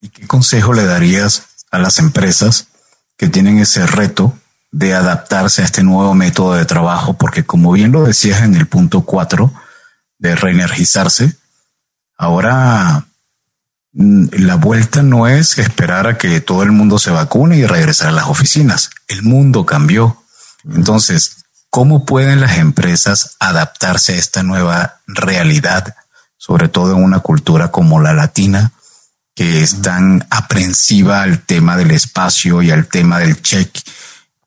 ¿Y qué consejo le darías a las empresas que tienen ese reto de adaptarse a este nuevo método de trabajo? Porque como bien lo decías en el punto 4 de reenergizarse, ahora mm, la vuelta no es esperar a que todo el mundo se vacune y regresar a las oficinas. El mundo cambió. Entonces, ¿cómo pueden las empresas adaptarse a esta nueva realidad, sobre todo en una cultura como la latina, que es tan aprensiva al tema del espacio y al tema del check,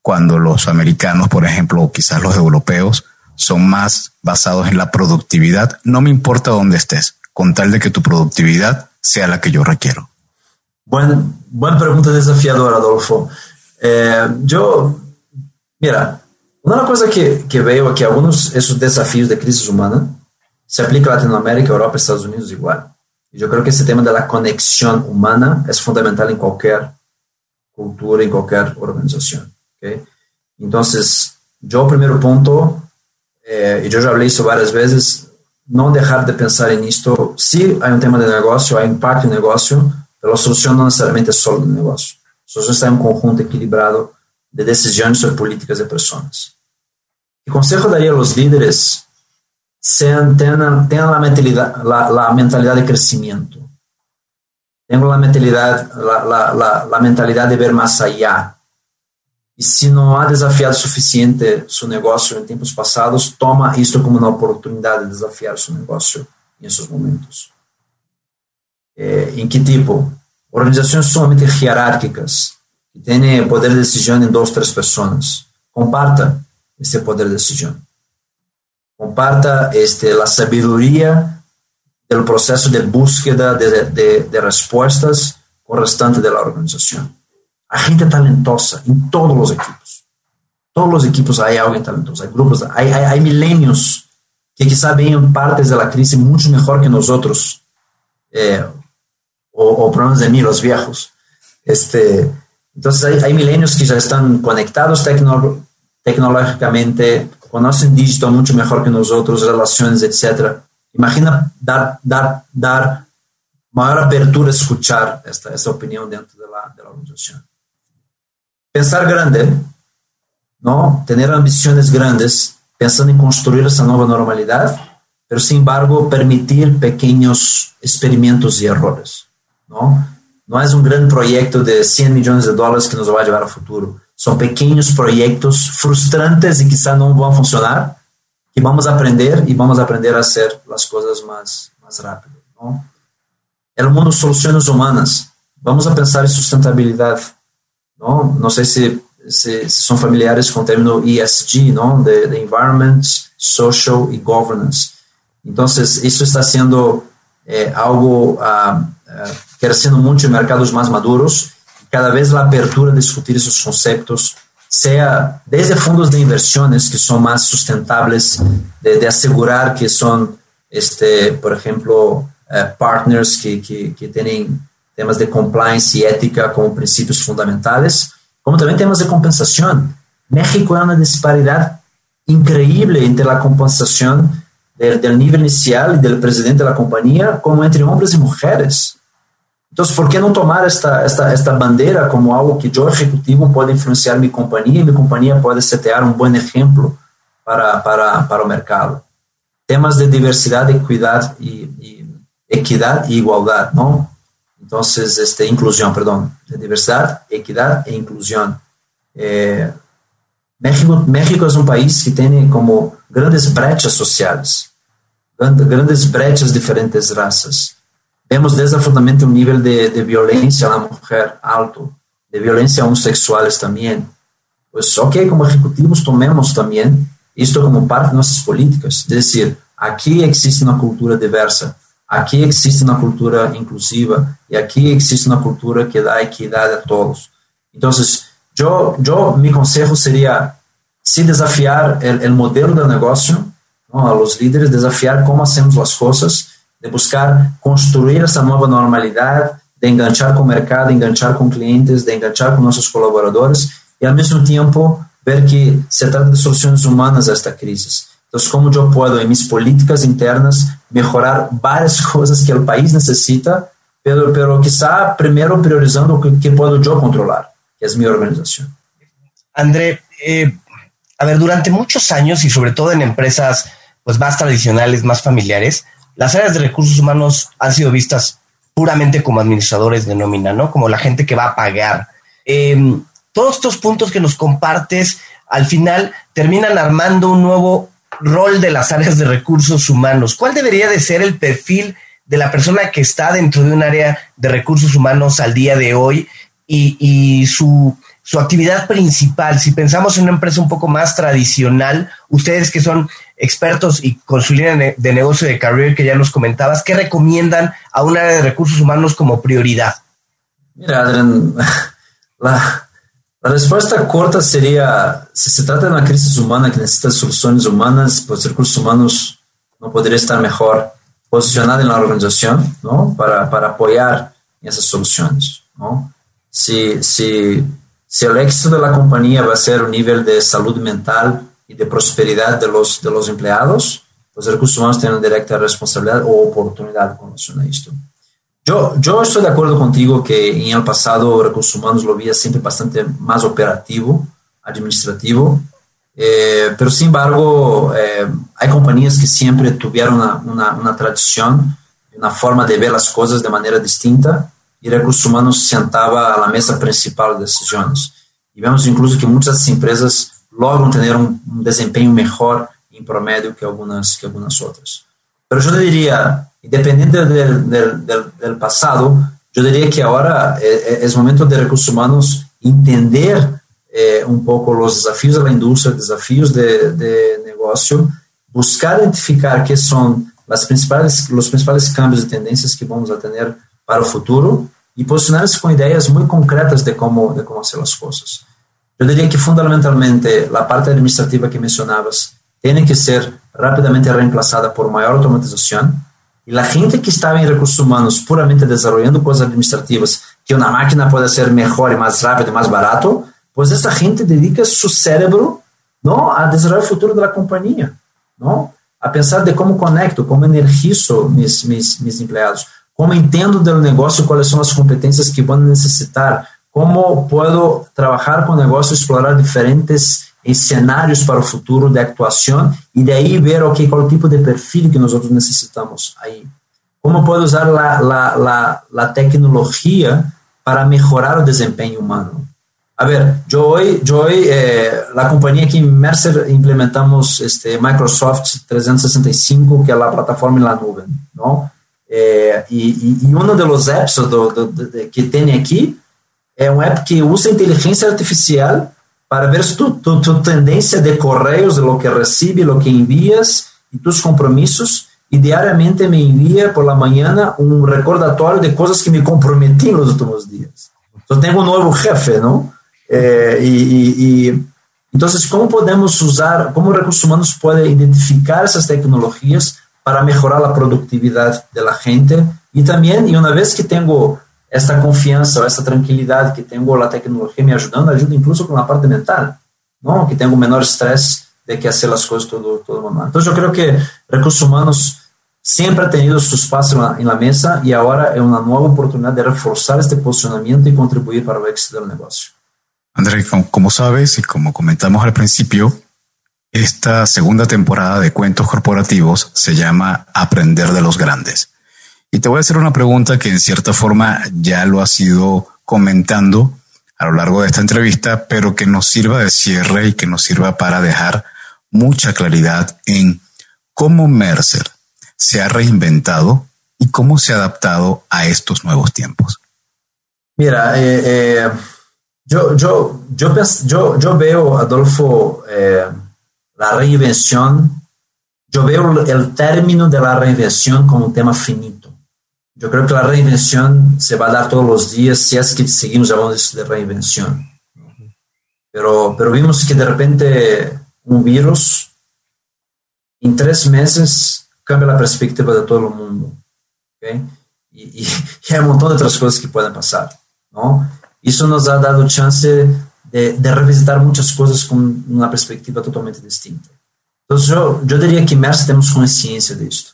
cuando los americanos, por ejemplo, o quizás los europeos, son más basados en la productividad. No me importa dónde estés, con tal de que tu productividad sea la que yo requiero. Buen, buena pregunta desafiadora, Adolfo. Eh, yo, mira, una cosa que, que veo que algunos esos desafíos de crisis humana se aplica a Latinoamérica, Europa, Estados Unidos igual. Yo creo que ese tema de la conexión humana es fundamental en cualquier cultura, en cualquier organización. ¿okay? Entonces, yo, primer punto, eh, y yo ya hablé eso varias veces, no dejar de pensar en esto. Sí hay un tema de negocio, hay impacto en negocio, pero la solución no necesariamente es solo de negocio. La solución está en un conjunto equilibrado de decisiones sobre políticas de personas. El consejo daría a los líderes sean, tengan, tengan la, mentalidad, la, la, mentalidad de crecimiento. Tengan la mentalidad, la, la, la mentalidad de ver más allá. E se não há desafiado suficiente seu negócio em tempos passados, toma isto como uma oportunidade de desafiar seu negócio em esses momentos. É, em que tipo? Organizações sumamente hierárquicas, que têm poder de decisão em duas, três pessoas. Comparta esse poder de decisão. Comparta este, a sabedoria do processo de búsqueda de, de, de respostas restante da organização. A gente talentosa em todos os equipos. Todos os equipos há alguém talentoso. Há grupos, há, há, há milênios que quizá veem partes da crise muito melhor que nós outros, eh, ou, ou pelo menos de mim, os viejos. Este, então, há, há milênios que já estão conectados tecno, tecnologicamente, conhecem digital muito melhor que nós outros, relações, etc. Imagina dar, dar, dar maior abertura a escutar esta, esta opinião dentro da, da organização pensar grande, ¿no? tener ambiciones grandes, pensando en construir esa nueva normalidad, pero sin embargo permitir pequeños experimentos y errores. ¿no? no es un gran proyecto de 100 millones de dólares que nos va a llevar al futuro. Son pequeños proyectos frustrantes y quizá van a funcionar, que vamos aprender y vamos aprender a hacer las cosas más, más rápido. ¿no? El mundo soluciones humanas. Vamos a pensar en sustentabilidad não, não sei se, se, se são familiares com o termo ESG, não, de, de Environment, Social e Governance. Então, isso está sendo é, algo ah, ah, crescendo muito em mercados mais maduros. Cada vez a abertura de discutir esses conceitos, seja desde fundos de inversões que são mais sustentáveis, de, de assegurar que são, este, por exemplo, eh, partners que, que, que têm temas de compliance e ética como princípios fundamentais, como também temas de compensação. México é uma disparidade incrível entre a compensação do nível inicial e do presidente da companhia, como entre homens e mulheres. Então, por que não tomar esta, esta, esta bandeira como algo que eu, executivo, pode influenciar minha companhia e minha companhia pode setear um bom exemplo para, para, para o mercado? Temas de diversidade, equidade e, e equidade e igualdade, não? Entonces, este, inclusión, perdón, de diversidad, e inclusión. Eh, México, México es un país que tiene como grandes brechas sociales, grandes brechas de diferentes razas. Vemos desafortunadamente un nivel de, de violencia a la mujer alto, de violencia homosexuales también. Pues, ok, como ejecutivos tomemos también esto como parte de nuestras políticas. Es decir, existe una cultura diversa, Aqui existe uma cultura inclusiva e aqui existe uma cultura que dá equidade a todos. Então, eu, eu, meu conselho seria se desafiar o modelo de negócio, não, a los líderes, desafiar como hacemos as coisas, de buscar construir essa nova normalidade, de enganchar com o mercado, enganchar com clientes, de enganchar com nossos colaboradores e, ao mesmo tempo, ver que se trata de soluções humanas a esta crise Entonces, ¿cómo yo puedo en mis políticas internas mejorar varias cosas que el país necesita pero, pero quizá primero priorizando o que puedo yo controlar, que es mi organización. André, eh, a ver, durante muchos años y sobre todo en empresas pues más tradicionales, más familiares, las áreas de recursos humanos han sido vistas puramente como administradores de nómina, ¿no? Como la gente que va a pagar. Em, todos estos puntos que nos compartes al final terminan armando un nuevo rol de las áreas de recursos humanos. ¿Cuál debería de ser el perfil de la persona que está dentro de un área de recursos humanos al día de hoy y, su, su, actividad principal? Si pensamos en una empresa un poco más tradicional, ustedes que son expertos y con su línea de negocio de career que ya nos comentabas, ¿qué recomiendan a un área de recursos humanos como prioridad? Mira, Adrián, la, la respuesta corta sería, si se trata de una crisis humana que necesita soluciones humanas, pues recursos humanos no podría estar mejor posicionado en la organización ¿no? para, para apoyar esas soluciones. ¿no? Si, si, si el éxito de la compañía va a ser un nivel de salud mental y de prosperidad de los, de los empleados, pues recursos humanos tienen directa responsabilidad o oportunidad con relación a esto. Yo, yo estoy de acuerdo contigo que en el pasado recursos humanos lo veía siempre bastante más operativo, administrativo, eh, pero sin embargo eh, hay compañías que siempre tuvieron una, una, una, tradición, una forma de ver las cosas de manera distinta y recursos humanos se sentaba a la mesa principal de decisiones. Y vemos incluso que muchas empresas logran tener un, un desempeño mejor en promedio que algunas, que algunas otras. Pero yo diría, independiente del, del, del, pasado, yo diría que ahora eh, es momento de recursos humanos entender eh, un poco los desafíos de la industria, desafíos de, de, negocio, buscar identificar qué son las principales, los principales cambios de tendencias que vamos a tener para el futuro y posicionarse con ideas muy concretas de cómo, de cómo hacer las cosas. Yo diría que fundamentalmente la parte administrativa que mencionabas tiene que ser rápidamente reemplazada por mayor automatización, y la gente que estaba en recursos humanos puramente desarrollando cosas administrativas que una máquina puede hacer mejor y más rápido y más barato, pues esa gente dedica su cerebro ¿no? a desarrollar el futuro de la compañía, ¿no? a pensar de cómo conecto, cómo energizo mis, mis, mis empleados, cómo entiendo del negocio cuáles son las competencias que van a necesitar, cómo puedo trabajar con el negocio, explorar diferentes escenarios para o futuro de actuação e daí ver okay, qual o tipo de perfil que nós necessitamos aí. Como pode usar a, tecnologia para melhorar o desempenho humano? A ver, hoje, eu hoje eh, aqui em Mercer implementamos este Microsoft 365, que é a plataforma na nuvem, não? Eh, e, e, um dos apps do, do, do, que tem aqui é um app que usa inteligência artificial para ver tu, tu, tu tendência de correios, de lo que recebe, lo que envías e tus compromissos, e diariamente me envia por la mañana um recordatório de coisas que me comprometi nos últimos dias. Então, tenho um novo jefe, não? Eh, então, como podemos usar, como recursos humanos podem identificar essas tecnologias para melhorar a produtividade da gente? E também, e uma vez que tenho esta confiança, esta tranquilidade que tenho a tecnologia me ajudando, ajuda incluso com a parte mental, não? que tenho menor estresse de que fazer as coisas todo, todo momento. Então, eu creio que recursos humanos sempre ha tenido su espacio en la, mesa y ahora es una nueva oportunidad de reforzar este posicionamiento y contribuir para el éxito del negocio. André, como sabes y como comentamos al principio, esta segunda temporada de Cuentos Corporativos se llama Aprender de los Grandes. Y te voy a hacer una pregunta que en cierta forma ya lo has ido comentando a lo largo de esta entrevista, pero que nos sirva de cierre y que nos sirva para dejar mucha claridad en cómo Mercer se ha reinventado y cómo se ha adaptado a estos nuevos tiempos. Mira, eh, eh, yo, yo, yo, yo, veo, Adolfo, eh, la reinvención, yo veo el término de la reinvención como un tema finito. Yo creo que la reinvención se va a dar todos los días si es que seguimos hablando de reinvención. Pero, pero vimos que de repente un virus en tres meses cambia la perspectiva de todo el mundo. ¿okay? Y, y, y, hay un montón de otras cosas que pueden pasar. ¿no? Eso nos ha dado chance de, de revisitar muchas cosas con una perspectiva totalmente distinta. Entonces yo, yo diría que más tenemos conciencia de esto.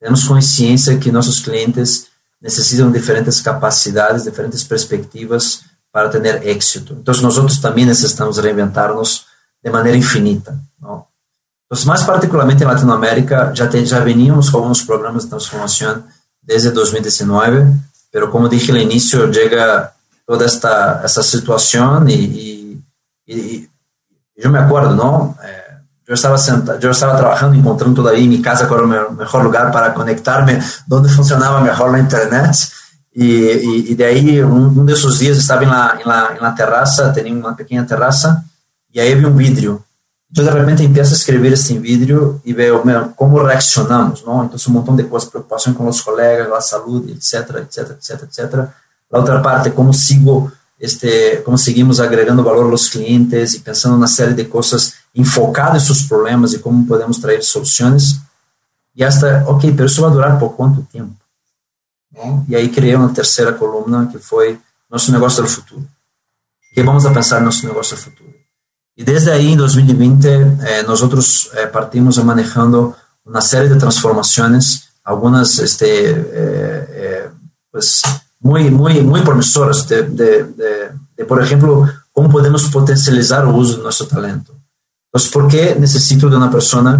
Temos consciência que nossos clientes necessitam diferentes capacidades, diferentes perspectivas para ter éxito. Então, nós também necessitamos reinventar-nos de maneira infinita. Não? Então, mais particularmente em Latinoamérica, já, te, já veníamos com alguns programas de transformação desde 2019, mas como dije no início, chega toda esta essa situação e, e, e eu me acordo, não? É, eu estava sentado, eu estava trabalhando, encontrando todavia em minha casa qual era o melhor lugar para conectar-me, onde funcionava melhor a internet. E, e, e daí, um, um desses dias, estava na, na, na terraça, tinha uma pequena terraça, e aí vi um vidro. Então, de repente, empiezo a escrever esse vídeo e vejo como reaccionamos, não? Então, um montão de coisas, preocupação com os colegas, a saúde, etc, etc, etc, etc. A outra parte, como sigo este, como seguimos agregando valor aos clientes e pensando na série de coisas enfocadas em seus problemas e como podemos trazer soluções. E hasta, ok, mas isso vai durar por quanto tempo? Bom, e aí criei uma terceira coluna que foi nosso negócio do futuro. Que vamos a pensar nosso negócio do futuro. E desde aí, em 2020, eh, nós outros eh, partimos manejando uma série de transformações, algumas este, eh, eh pues, muy, muy, muy promisoras de, de, de, de, por ejemplo, cómo podemos potencializar el uso de nuestro talento. Entonces, ¿por qué necesito de una persona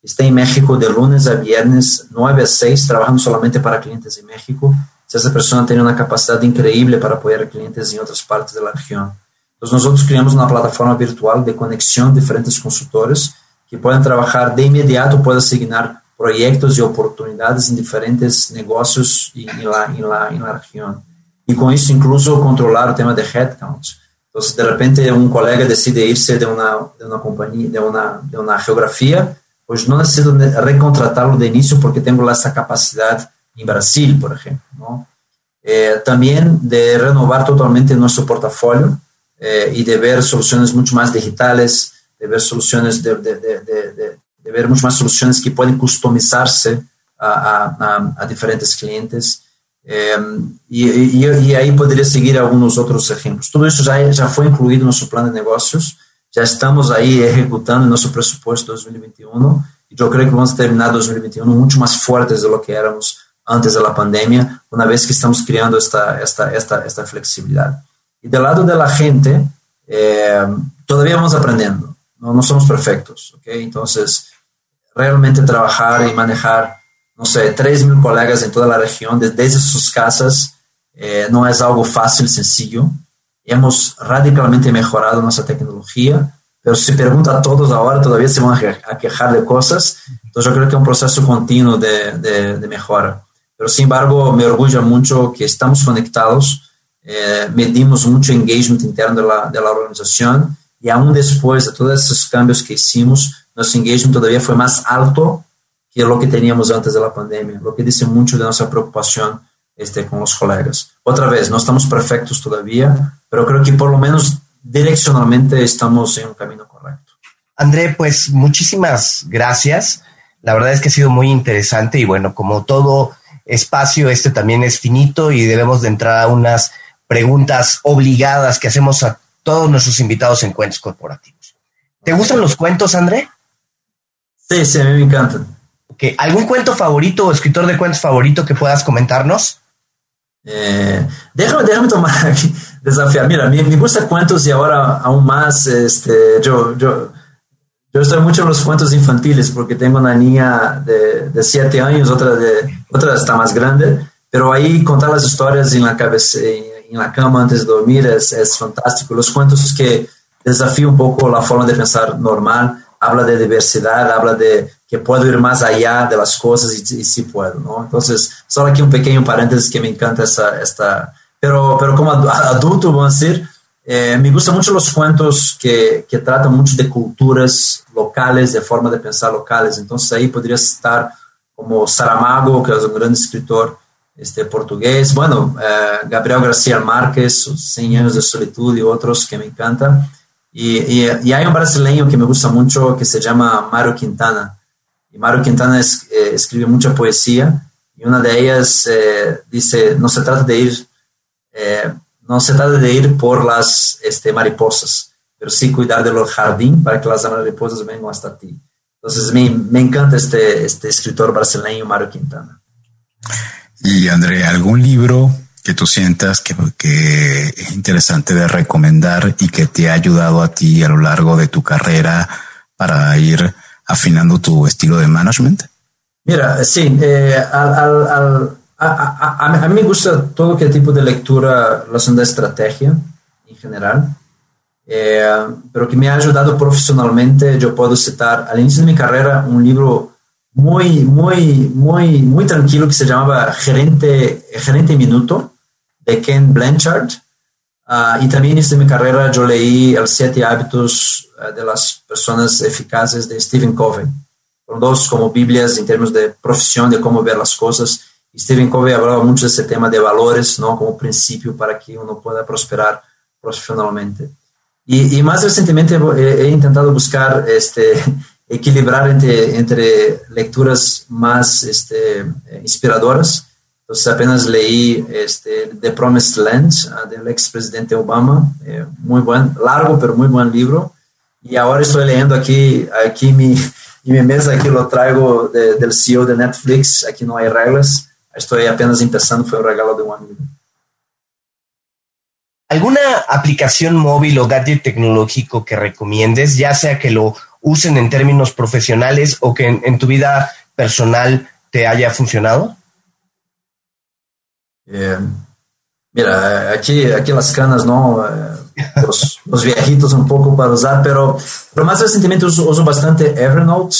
que esté en México de lunes a viernes, 9 a 6, trabajando solamente para clientes en México? Si esa persona tiene una capacidad increíble para apoyar a clientes en otras partes de la región. Entonces, nosotros creamos una plataforma virtual de conexión de diferentes consultores que pueden trabajar de inmediato, pueden asignar proyectos y oportunidades en diferentes negocios en la, en la, en la región. Y con eso incluso controlar el tema de headcount. Entonces, de repente, un colega decide irse de una, de una compañía, de una, de una geografía, pues no necesito recontratarlo de inicio porque tengo esa capacidad en Brasil, por ejemplo. ¿no? Eh, también de renovar totalmente nuestro portafolio eh, y de ver soluciones mucho más digitales, de ver soluciones de, de, de, de ver muchas más soluciones que pueden customizarse a, a, a diferentes clientes. Eh, y, y, y, ahí podría seguir algunos otros ejemplos. Todo eso ya, ya fue incluido en nuestro plan de negocios, ya estamos ahí ejecutando nuestro presupuesto 2021 y yo creo que vamos terminar 2021 mucho más fuertes de lo que éramos antes de la pandemia, una vez que estamos creando esta, esta, esta, esta flexibilidad. Y del lado de la gente, eh, todavía vamos aprendiendo, no, no somos perfectos, ¿ok? Entonces, realmente trabajar y manejar, no sé, 3 mil colegas en toda la región desde sus casas eh, no es algo fácil, sencillo. Hemos radicalmente mejorado nuestra tecnología, pero si pregunta a todos ahora, todavía se van a quejar de cosas. Entonces yo creo que es un proceso continuo de, de, de mejora. Pero sin embargo, me orgullo mucho que estamos conectados, eh, medimos mucho engagement interno de la organización y aún después de todos esos cambios que hicimos, nuestro engagement todavía fue más alto que lo que teníamos antes de la pandemia, lo que dice mucho de nuestra preocupación este, con los colegas. Otra vez, no estamos perfectos todavía, pero creo que por lo menos direccionalmente estamos en un camino correcto. André, pues muchísimas gracias. La verdad es que ha sido muy interesante y bueno, como todo espacio, este también es finito y debemos de entrar a unas preguntas obligadas que hacemos a todos nuestros invitados en cuentos corporativos. ¿Te gustan los cuentos, André? Sí, sí, a mí me encantan. Okay. ¿Algún cuento favorito o escritor de cuentos favorito que puedas comentarnos? Eh, déjame, déjame tomar aquí, desafiar. Mira, me, me gustan cuentos y ahora aún más, este, yo, yo, yo estoy mucho en los cuentos infantiles porque tengo una niña de, de siete años, otra, de, otra está más grande, pero ahí contar las historias en la cabeza, en la cama antes de dormir es, es fantástico. Los cuentos que desafían un poco la forma de pensar normal habla de diversidad, habla de que puedo ir más allá de las cosas y, y sí puedo, ¿no? Entonces, solo aquí un pequeño paréntesis que me encanta esta, esta pero, pero como adulto, vamos decir, eh, me gustan mucho los cuentos que, que tratan mucho de culturas locales, de forma de pensar locales. Entonces, ahí podría estar como Saramago, que es un gran escritor este, portugués, bueno, eh, Gabriel García Márquez, 100 años de solitud y otros que me encantan. Y, y, y, hay un brasileño que me gusta mucho que se llama Mario Quintana. Mario Quintana es, eh, escribe mucha poesía y una de ellas eh, dice, no se trata de ir, eh, no se trata de ir por las este, mariposas, pero sí cuidar de los jardín para que las mariposas vengan hasta ti. Entonces me, me encanta este, este escritor brasileño Mario Quintana. Y André, ¿algún libro que tú sientas que, que, es interesante de recomendar y que te ha ayudado a ti a lo largo de tu carrera para ir afinando tu estilo de management? Mira, sí, eh, al, al, al, a, a, mí me gusta todo que tipo de lectura relacionada a estrategia en general, eh, pero que me ha ayudado profesionalmente. Yo puedo citar al inicio de mi carrera un libro muy, muy, muy, muy tranquilo que se llamaba Gerente, Gerente Minuto de Ken Blanchard. Uh, y también en mi carrera yo leí Los Siete Hábitos de las Personas Eficaces de Stephen Covey. Son dos como Biblias en términos de profesión, de cómo ver las cosas. Stephen Covey hablaba mucho de ese tema de valores, ¿no? Como principio para que uno pueda prosperar profesionalmente. Y, más recientemente he, he, intentado buscar este, equilibrar entre, entre lecturas más este, inspiradoras entonces apenas leí este, The Promised Land uh, del expresidente Obama, eh, muy buen, largo pero muy buen libro. Y ahora estoy leyendo aquí, aquí mi, mi mesa, aquí lo traigo de, del CEO de Netflix, aquí no hay reglas, estoy apenas empezando, fue un regalo de un amigo. ¿Alguna aplicación móvil o gadget tecnológico que recomiendes, ya sea que lo usen en términos profesionales o que en, en tu vida personal te haya funcionado? Eh, mira, aquí, aquí las canas, ¿no? Los, los, viejitos un poco para usar, pero, pero más recientemente uso, uso bastante Evernote,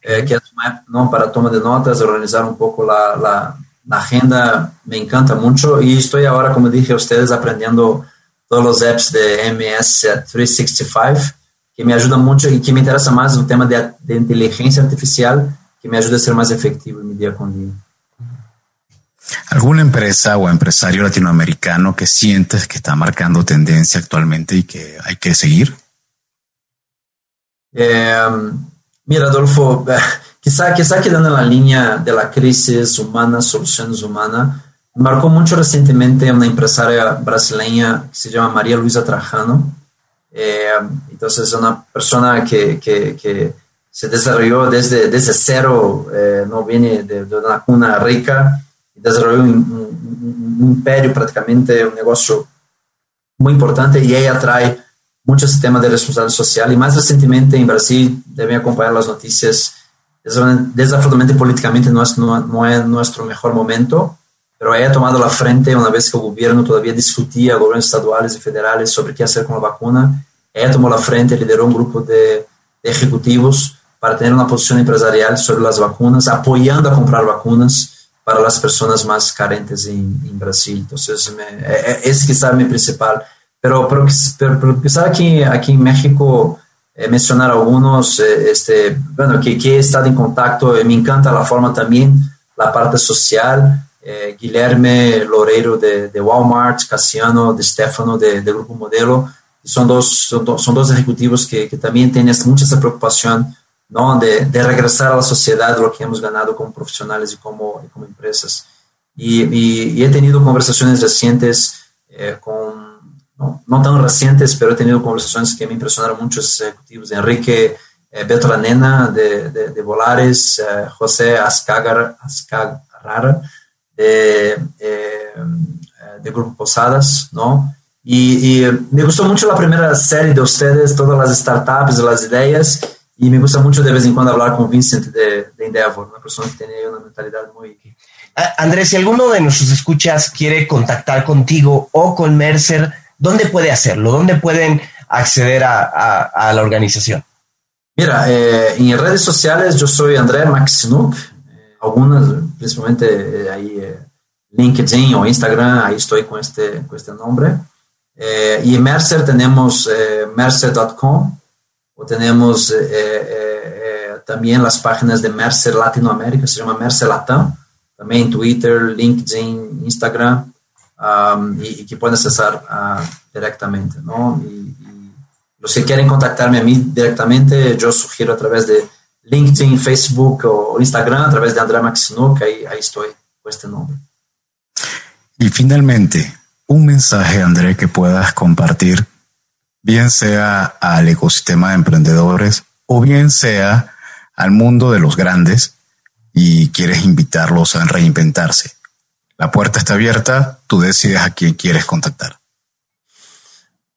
eh, que es una app ¿no? para toma de notas, organizar un poco la, la, la, agenda, me encanta mucho y estoy ahora, como dije a ustedes, aprendiendo todos los apps de MS 365, que me ayudan mucho y que me interesa más el tema de, de inteligencia artificial, que me ayuda a ser más efectivo en mi día con día. ¿Alguna empresa o empresario latinoamericano que sientes que está marcando tendencia actualmente y que hay que seguir? Eh, mira, Adolfo, quizá, quizá quedando en la línea de la crisis humana, soluciones humanas, marcó mucho recientemente una empresaria brasileña que se llama María Luisa Trajano. Eh, entonces, una persona que, que, que, se desarrolló desde, desde cero, eh, no viene de, de una cuna rica desarrolló un, un, un, imperio prácticamente, un negocio muy importante y ella trae muchos temas de responsabilidad social y más recientemente en Brasil deben acompañar las noticias. Desafortunadamente políticamente no es, no, no es nuestro mejor momento, pero ha tomado la frente una vez que el gobierno todavía discutía, gobiernos estaduales y federales, sobre qué hacer con la vacuna. Ella tomó la frente, lideró un grupo de, de ejecutivos para tener una posición empresarial sobre las vacunas, apoyando a comprar vacunas para las personas más carentes en, en Brasil. Entonces, me, ese quizá es mi principal. Pero, pero, pero, quizá aquí, aquí en México, eh, mencionar algunos, eh, este, bueno, que, que, he estado en contacto, eh, me encanta la forma también, la parte social, eh, Guilherme Loreiro de, de, Walmart, Cassiano de Stefano de, de Grupo Modelo, son dos, son, do, son dos ejecutivos que, que también tienen mucha esa preocupación ¿no? De, de, regresar a la sociedad lo que hemos ganado como profesionales y como, y como empresas. Y, y, y, he tenido conversaciones recientes eh, con, no, no, tan recientes, pero he tenido conversaciones que me impresionaron muchos ejecutivos, Enrique eh, Betranena de, de, de, Volares, eh, José Ascagar, Ascagar de, eh, de Grupo Posadas, ¿no? Y, y me gustó mucho la primera serie de ustedes, todas las startups, las ideas, y me gusta mucho de vez en cuando hablar con Vincent de, de Endeavor, una persona que tiene una mentalidad muy... Andrés, si alguno de nuestros escuchas quiere contactar contigo o con Mercer, ¿dónde puede hacerlo? ¿Dónde pueden acceder a, a, a la organización? Mira, eh, en redes sociales yo soy André Maxinuk, eh, algunas, principalmente eh, ahí LinkedIn o Instagram, ahí estoy con este, con este nombre. y en Mercer tenemos mercer.com, o tenemos eh, eh, también las páginas de Mercer Latinoamérica, se llama Mercer Latam, también Twitter, LinkedIn, Instagram, um, y, y, que pueden accesar uh, directamente, ¿no? Y, y, los que quieren contactarme a mí directamente, yo sugiero a través de LinkedIn, Facebook o Instagram, a través de Andrea Maxinuk, ahí, ahí estoy con este nombre. Y finalmente, un mensaje, André, que puedas compartir bien sea al ecosistema de emprendedores o bien sea al mundo de los grandes y quieres invitarlos a reinventarse. La puerta está abierta, tú decides a quién quieres contactar.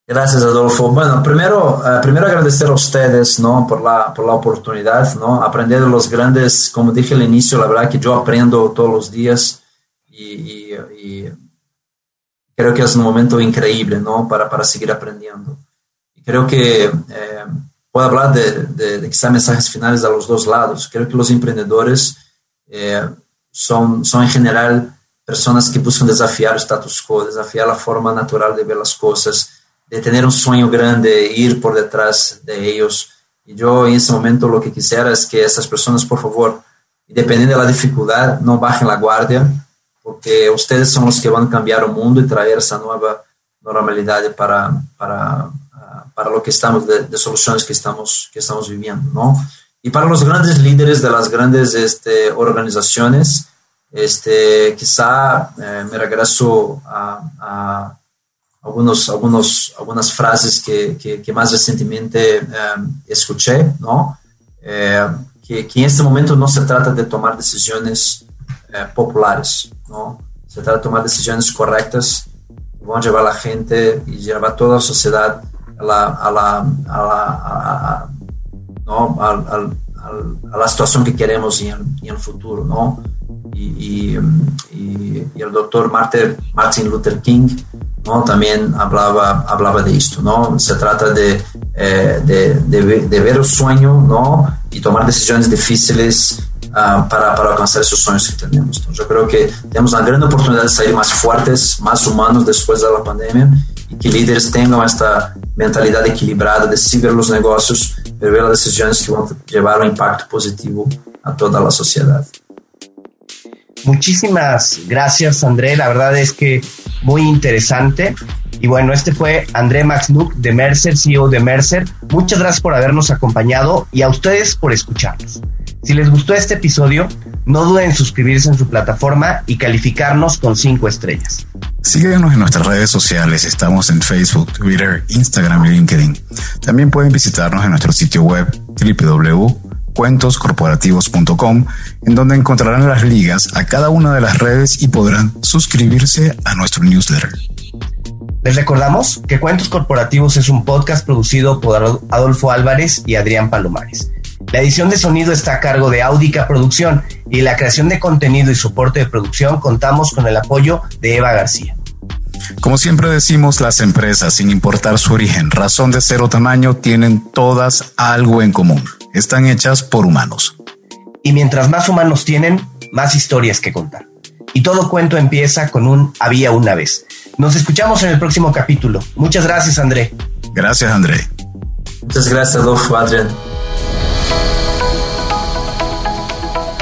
Gracias, Adolfo. Bueno, primero, uh, primero agradecer a ustedes ¿no? por, la, por la oportunidad, ¿no? aprender de los grandes, como dije al inicio, la verdad que yo aprendo todos los días y, y creo que es un momento increíble ¿no? para, para seguir aprendiendo. Creo que eh, puedo hablar de, de, de quizá mensajes finales a los dos lados. Creo que los emprendedores eh, son, son en general personas que buscan desafiar el status quo, desafiar la forma natural de ver las cosas, de tener un sueño grande, ir por detrás de ellos. Y yo en ese momento lo que quisiera es que esas personas, por favor, dependiendo de la dificultad, no bajen la guardia, porque ustedes son los que van a cambiar el mundo y traer esa nueva normalidad para, para, para lo que estamos, de, de, soluciones que estamos, que estamos viviendo, ¿no? Y para los grandes líderes de las grandes este, organizaciones, este, quizá eh, me regreso a, a algunos, algunos, algunas frases que, que, que más recientemente eh, escuché, ¿no? Eh, que, que, en este momento no se trata de tomar decisiones eh, populares, ¿no? Se trata de tomar decisiones correctas que van a llevar a la gente y llevar a toda la sociedad a la, a la, a la, ¿no? la situación que queremos en el, futuro, ¿no? Y, el doctor Martin, Luther King ¿no? también hablaba, hablaba de esto. ¿no? Se trata de, eh, de, de, ver el sueño ¿no? y tomar decisiones difíciles uh, para, para, alcanzar esos sueños que tenemos. Yo creo que tenemos una gran oportunidad de salir más fuertes, más humanos después de la pandemia y que líderes tengan esta mentalidad equilibrada de sí ver los negocios, pero ver las decisiones que van a llevar un impacto positivo a toda la sociedad. Muchísimas gracias, André. La verdad es que muy interesante. Y bueno, este fue André Maxnuk de Mercer, CEO de Mercer. Muchas gracias por habernos acompañado y a ustedes por escucharnos. Si les gustó este episodio, no duden en suscribirse en su plataforma y calificarnos con cinco estrellas. Síguenos en nuestras redes sociales. Estamos en Facebook, Twitter, Instagram y LinkedIn. También pueden visitarnos en nuestro sitio web www.cuentoscorporativos.com, en donde encontrarán las ligas a cada una de las redes y podrán suscribirse a nuestro newsletter. Les recordamos que Cuentos Corporativos es un podcast producido por Adolfo Álvarez y Adrián Palomares. La edición de sonido está a cargo de Audica Producción y la creación de contenido y soporte de producción contamos con el apoyo de Eva García. Como siempre decimos, las empresas, sin importar su origen, razón de ser o tamaño, tienen todas algo en común. Están hechas por humanos. Y mientras más humanos tienen, más historias que contar. Y todo cuento empieza con un había una vez. Nos escuchamos en el próximo capítulo. Muchas gracias, André. Gracias, André. Muchas gracias, Adolfo, Adrián.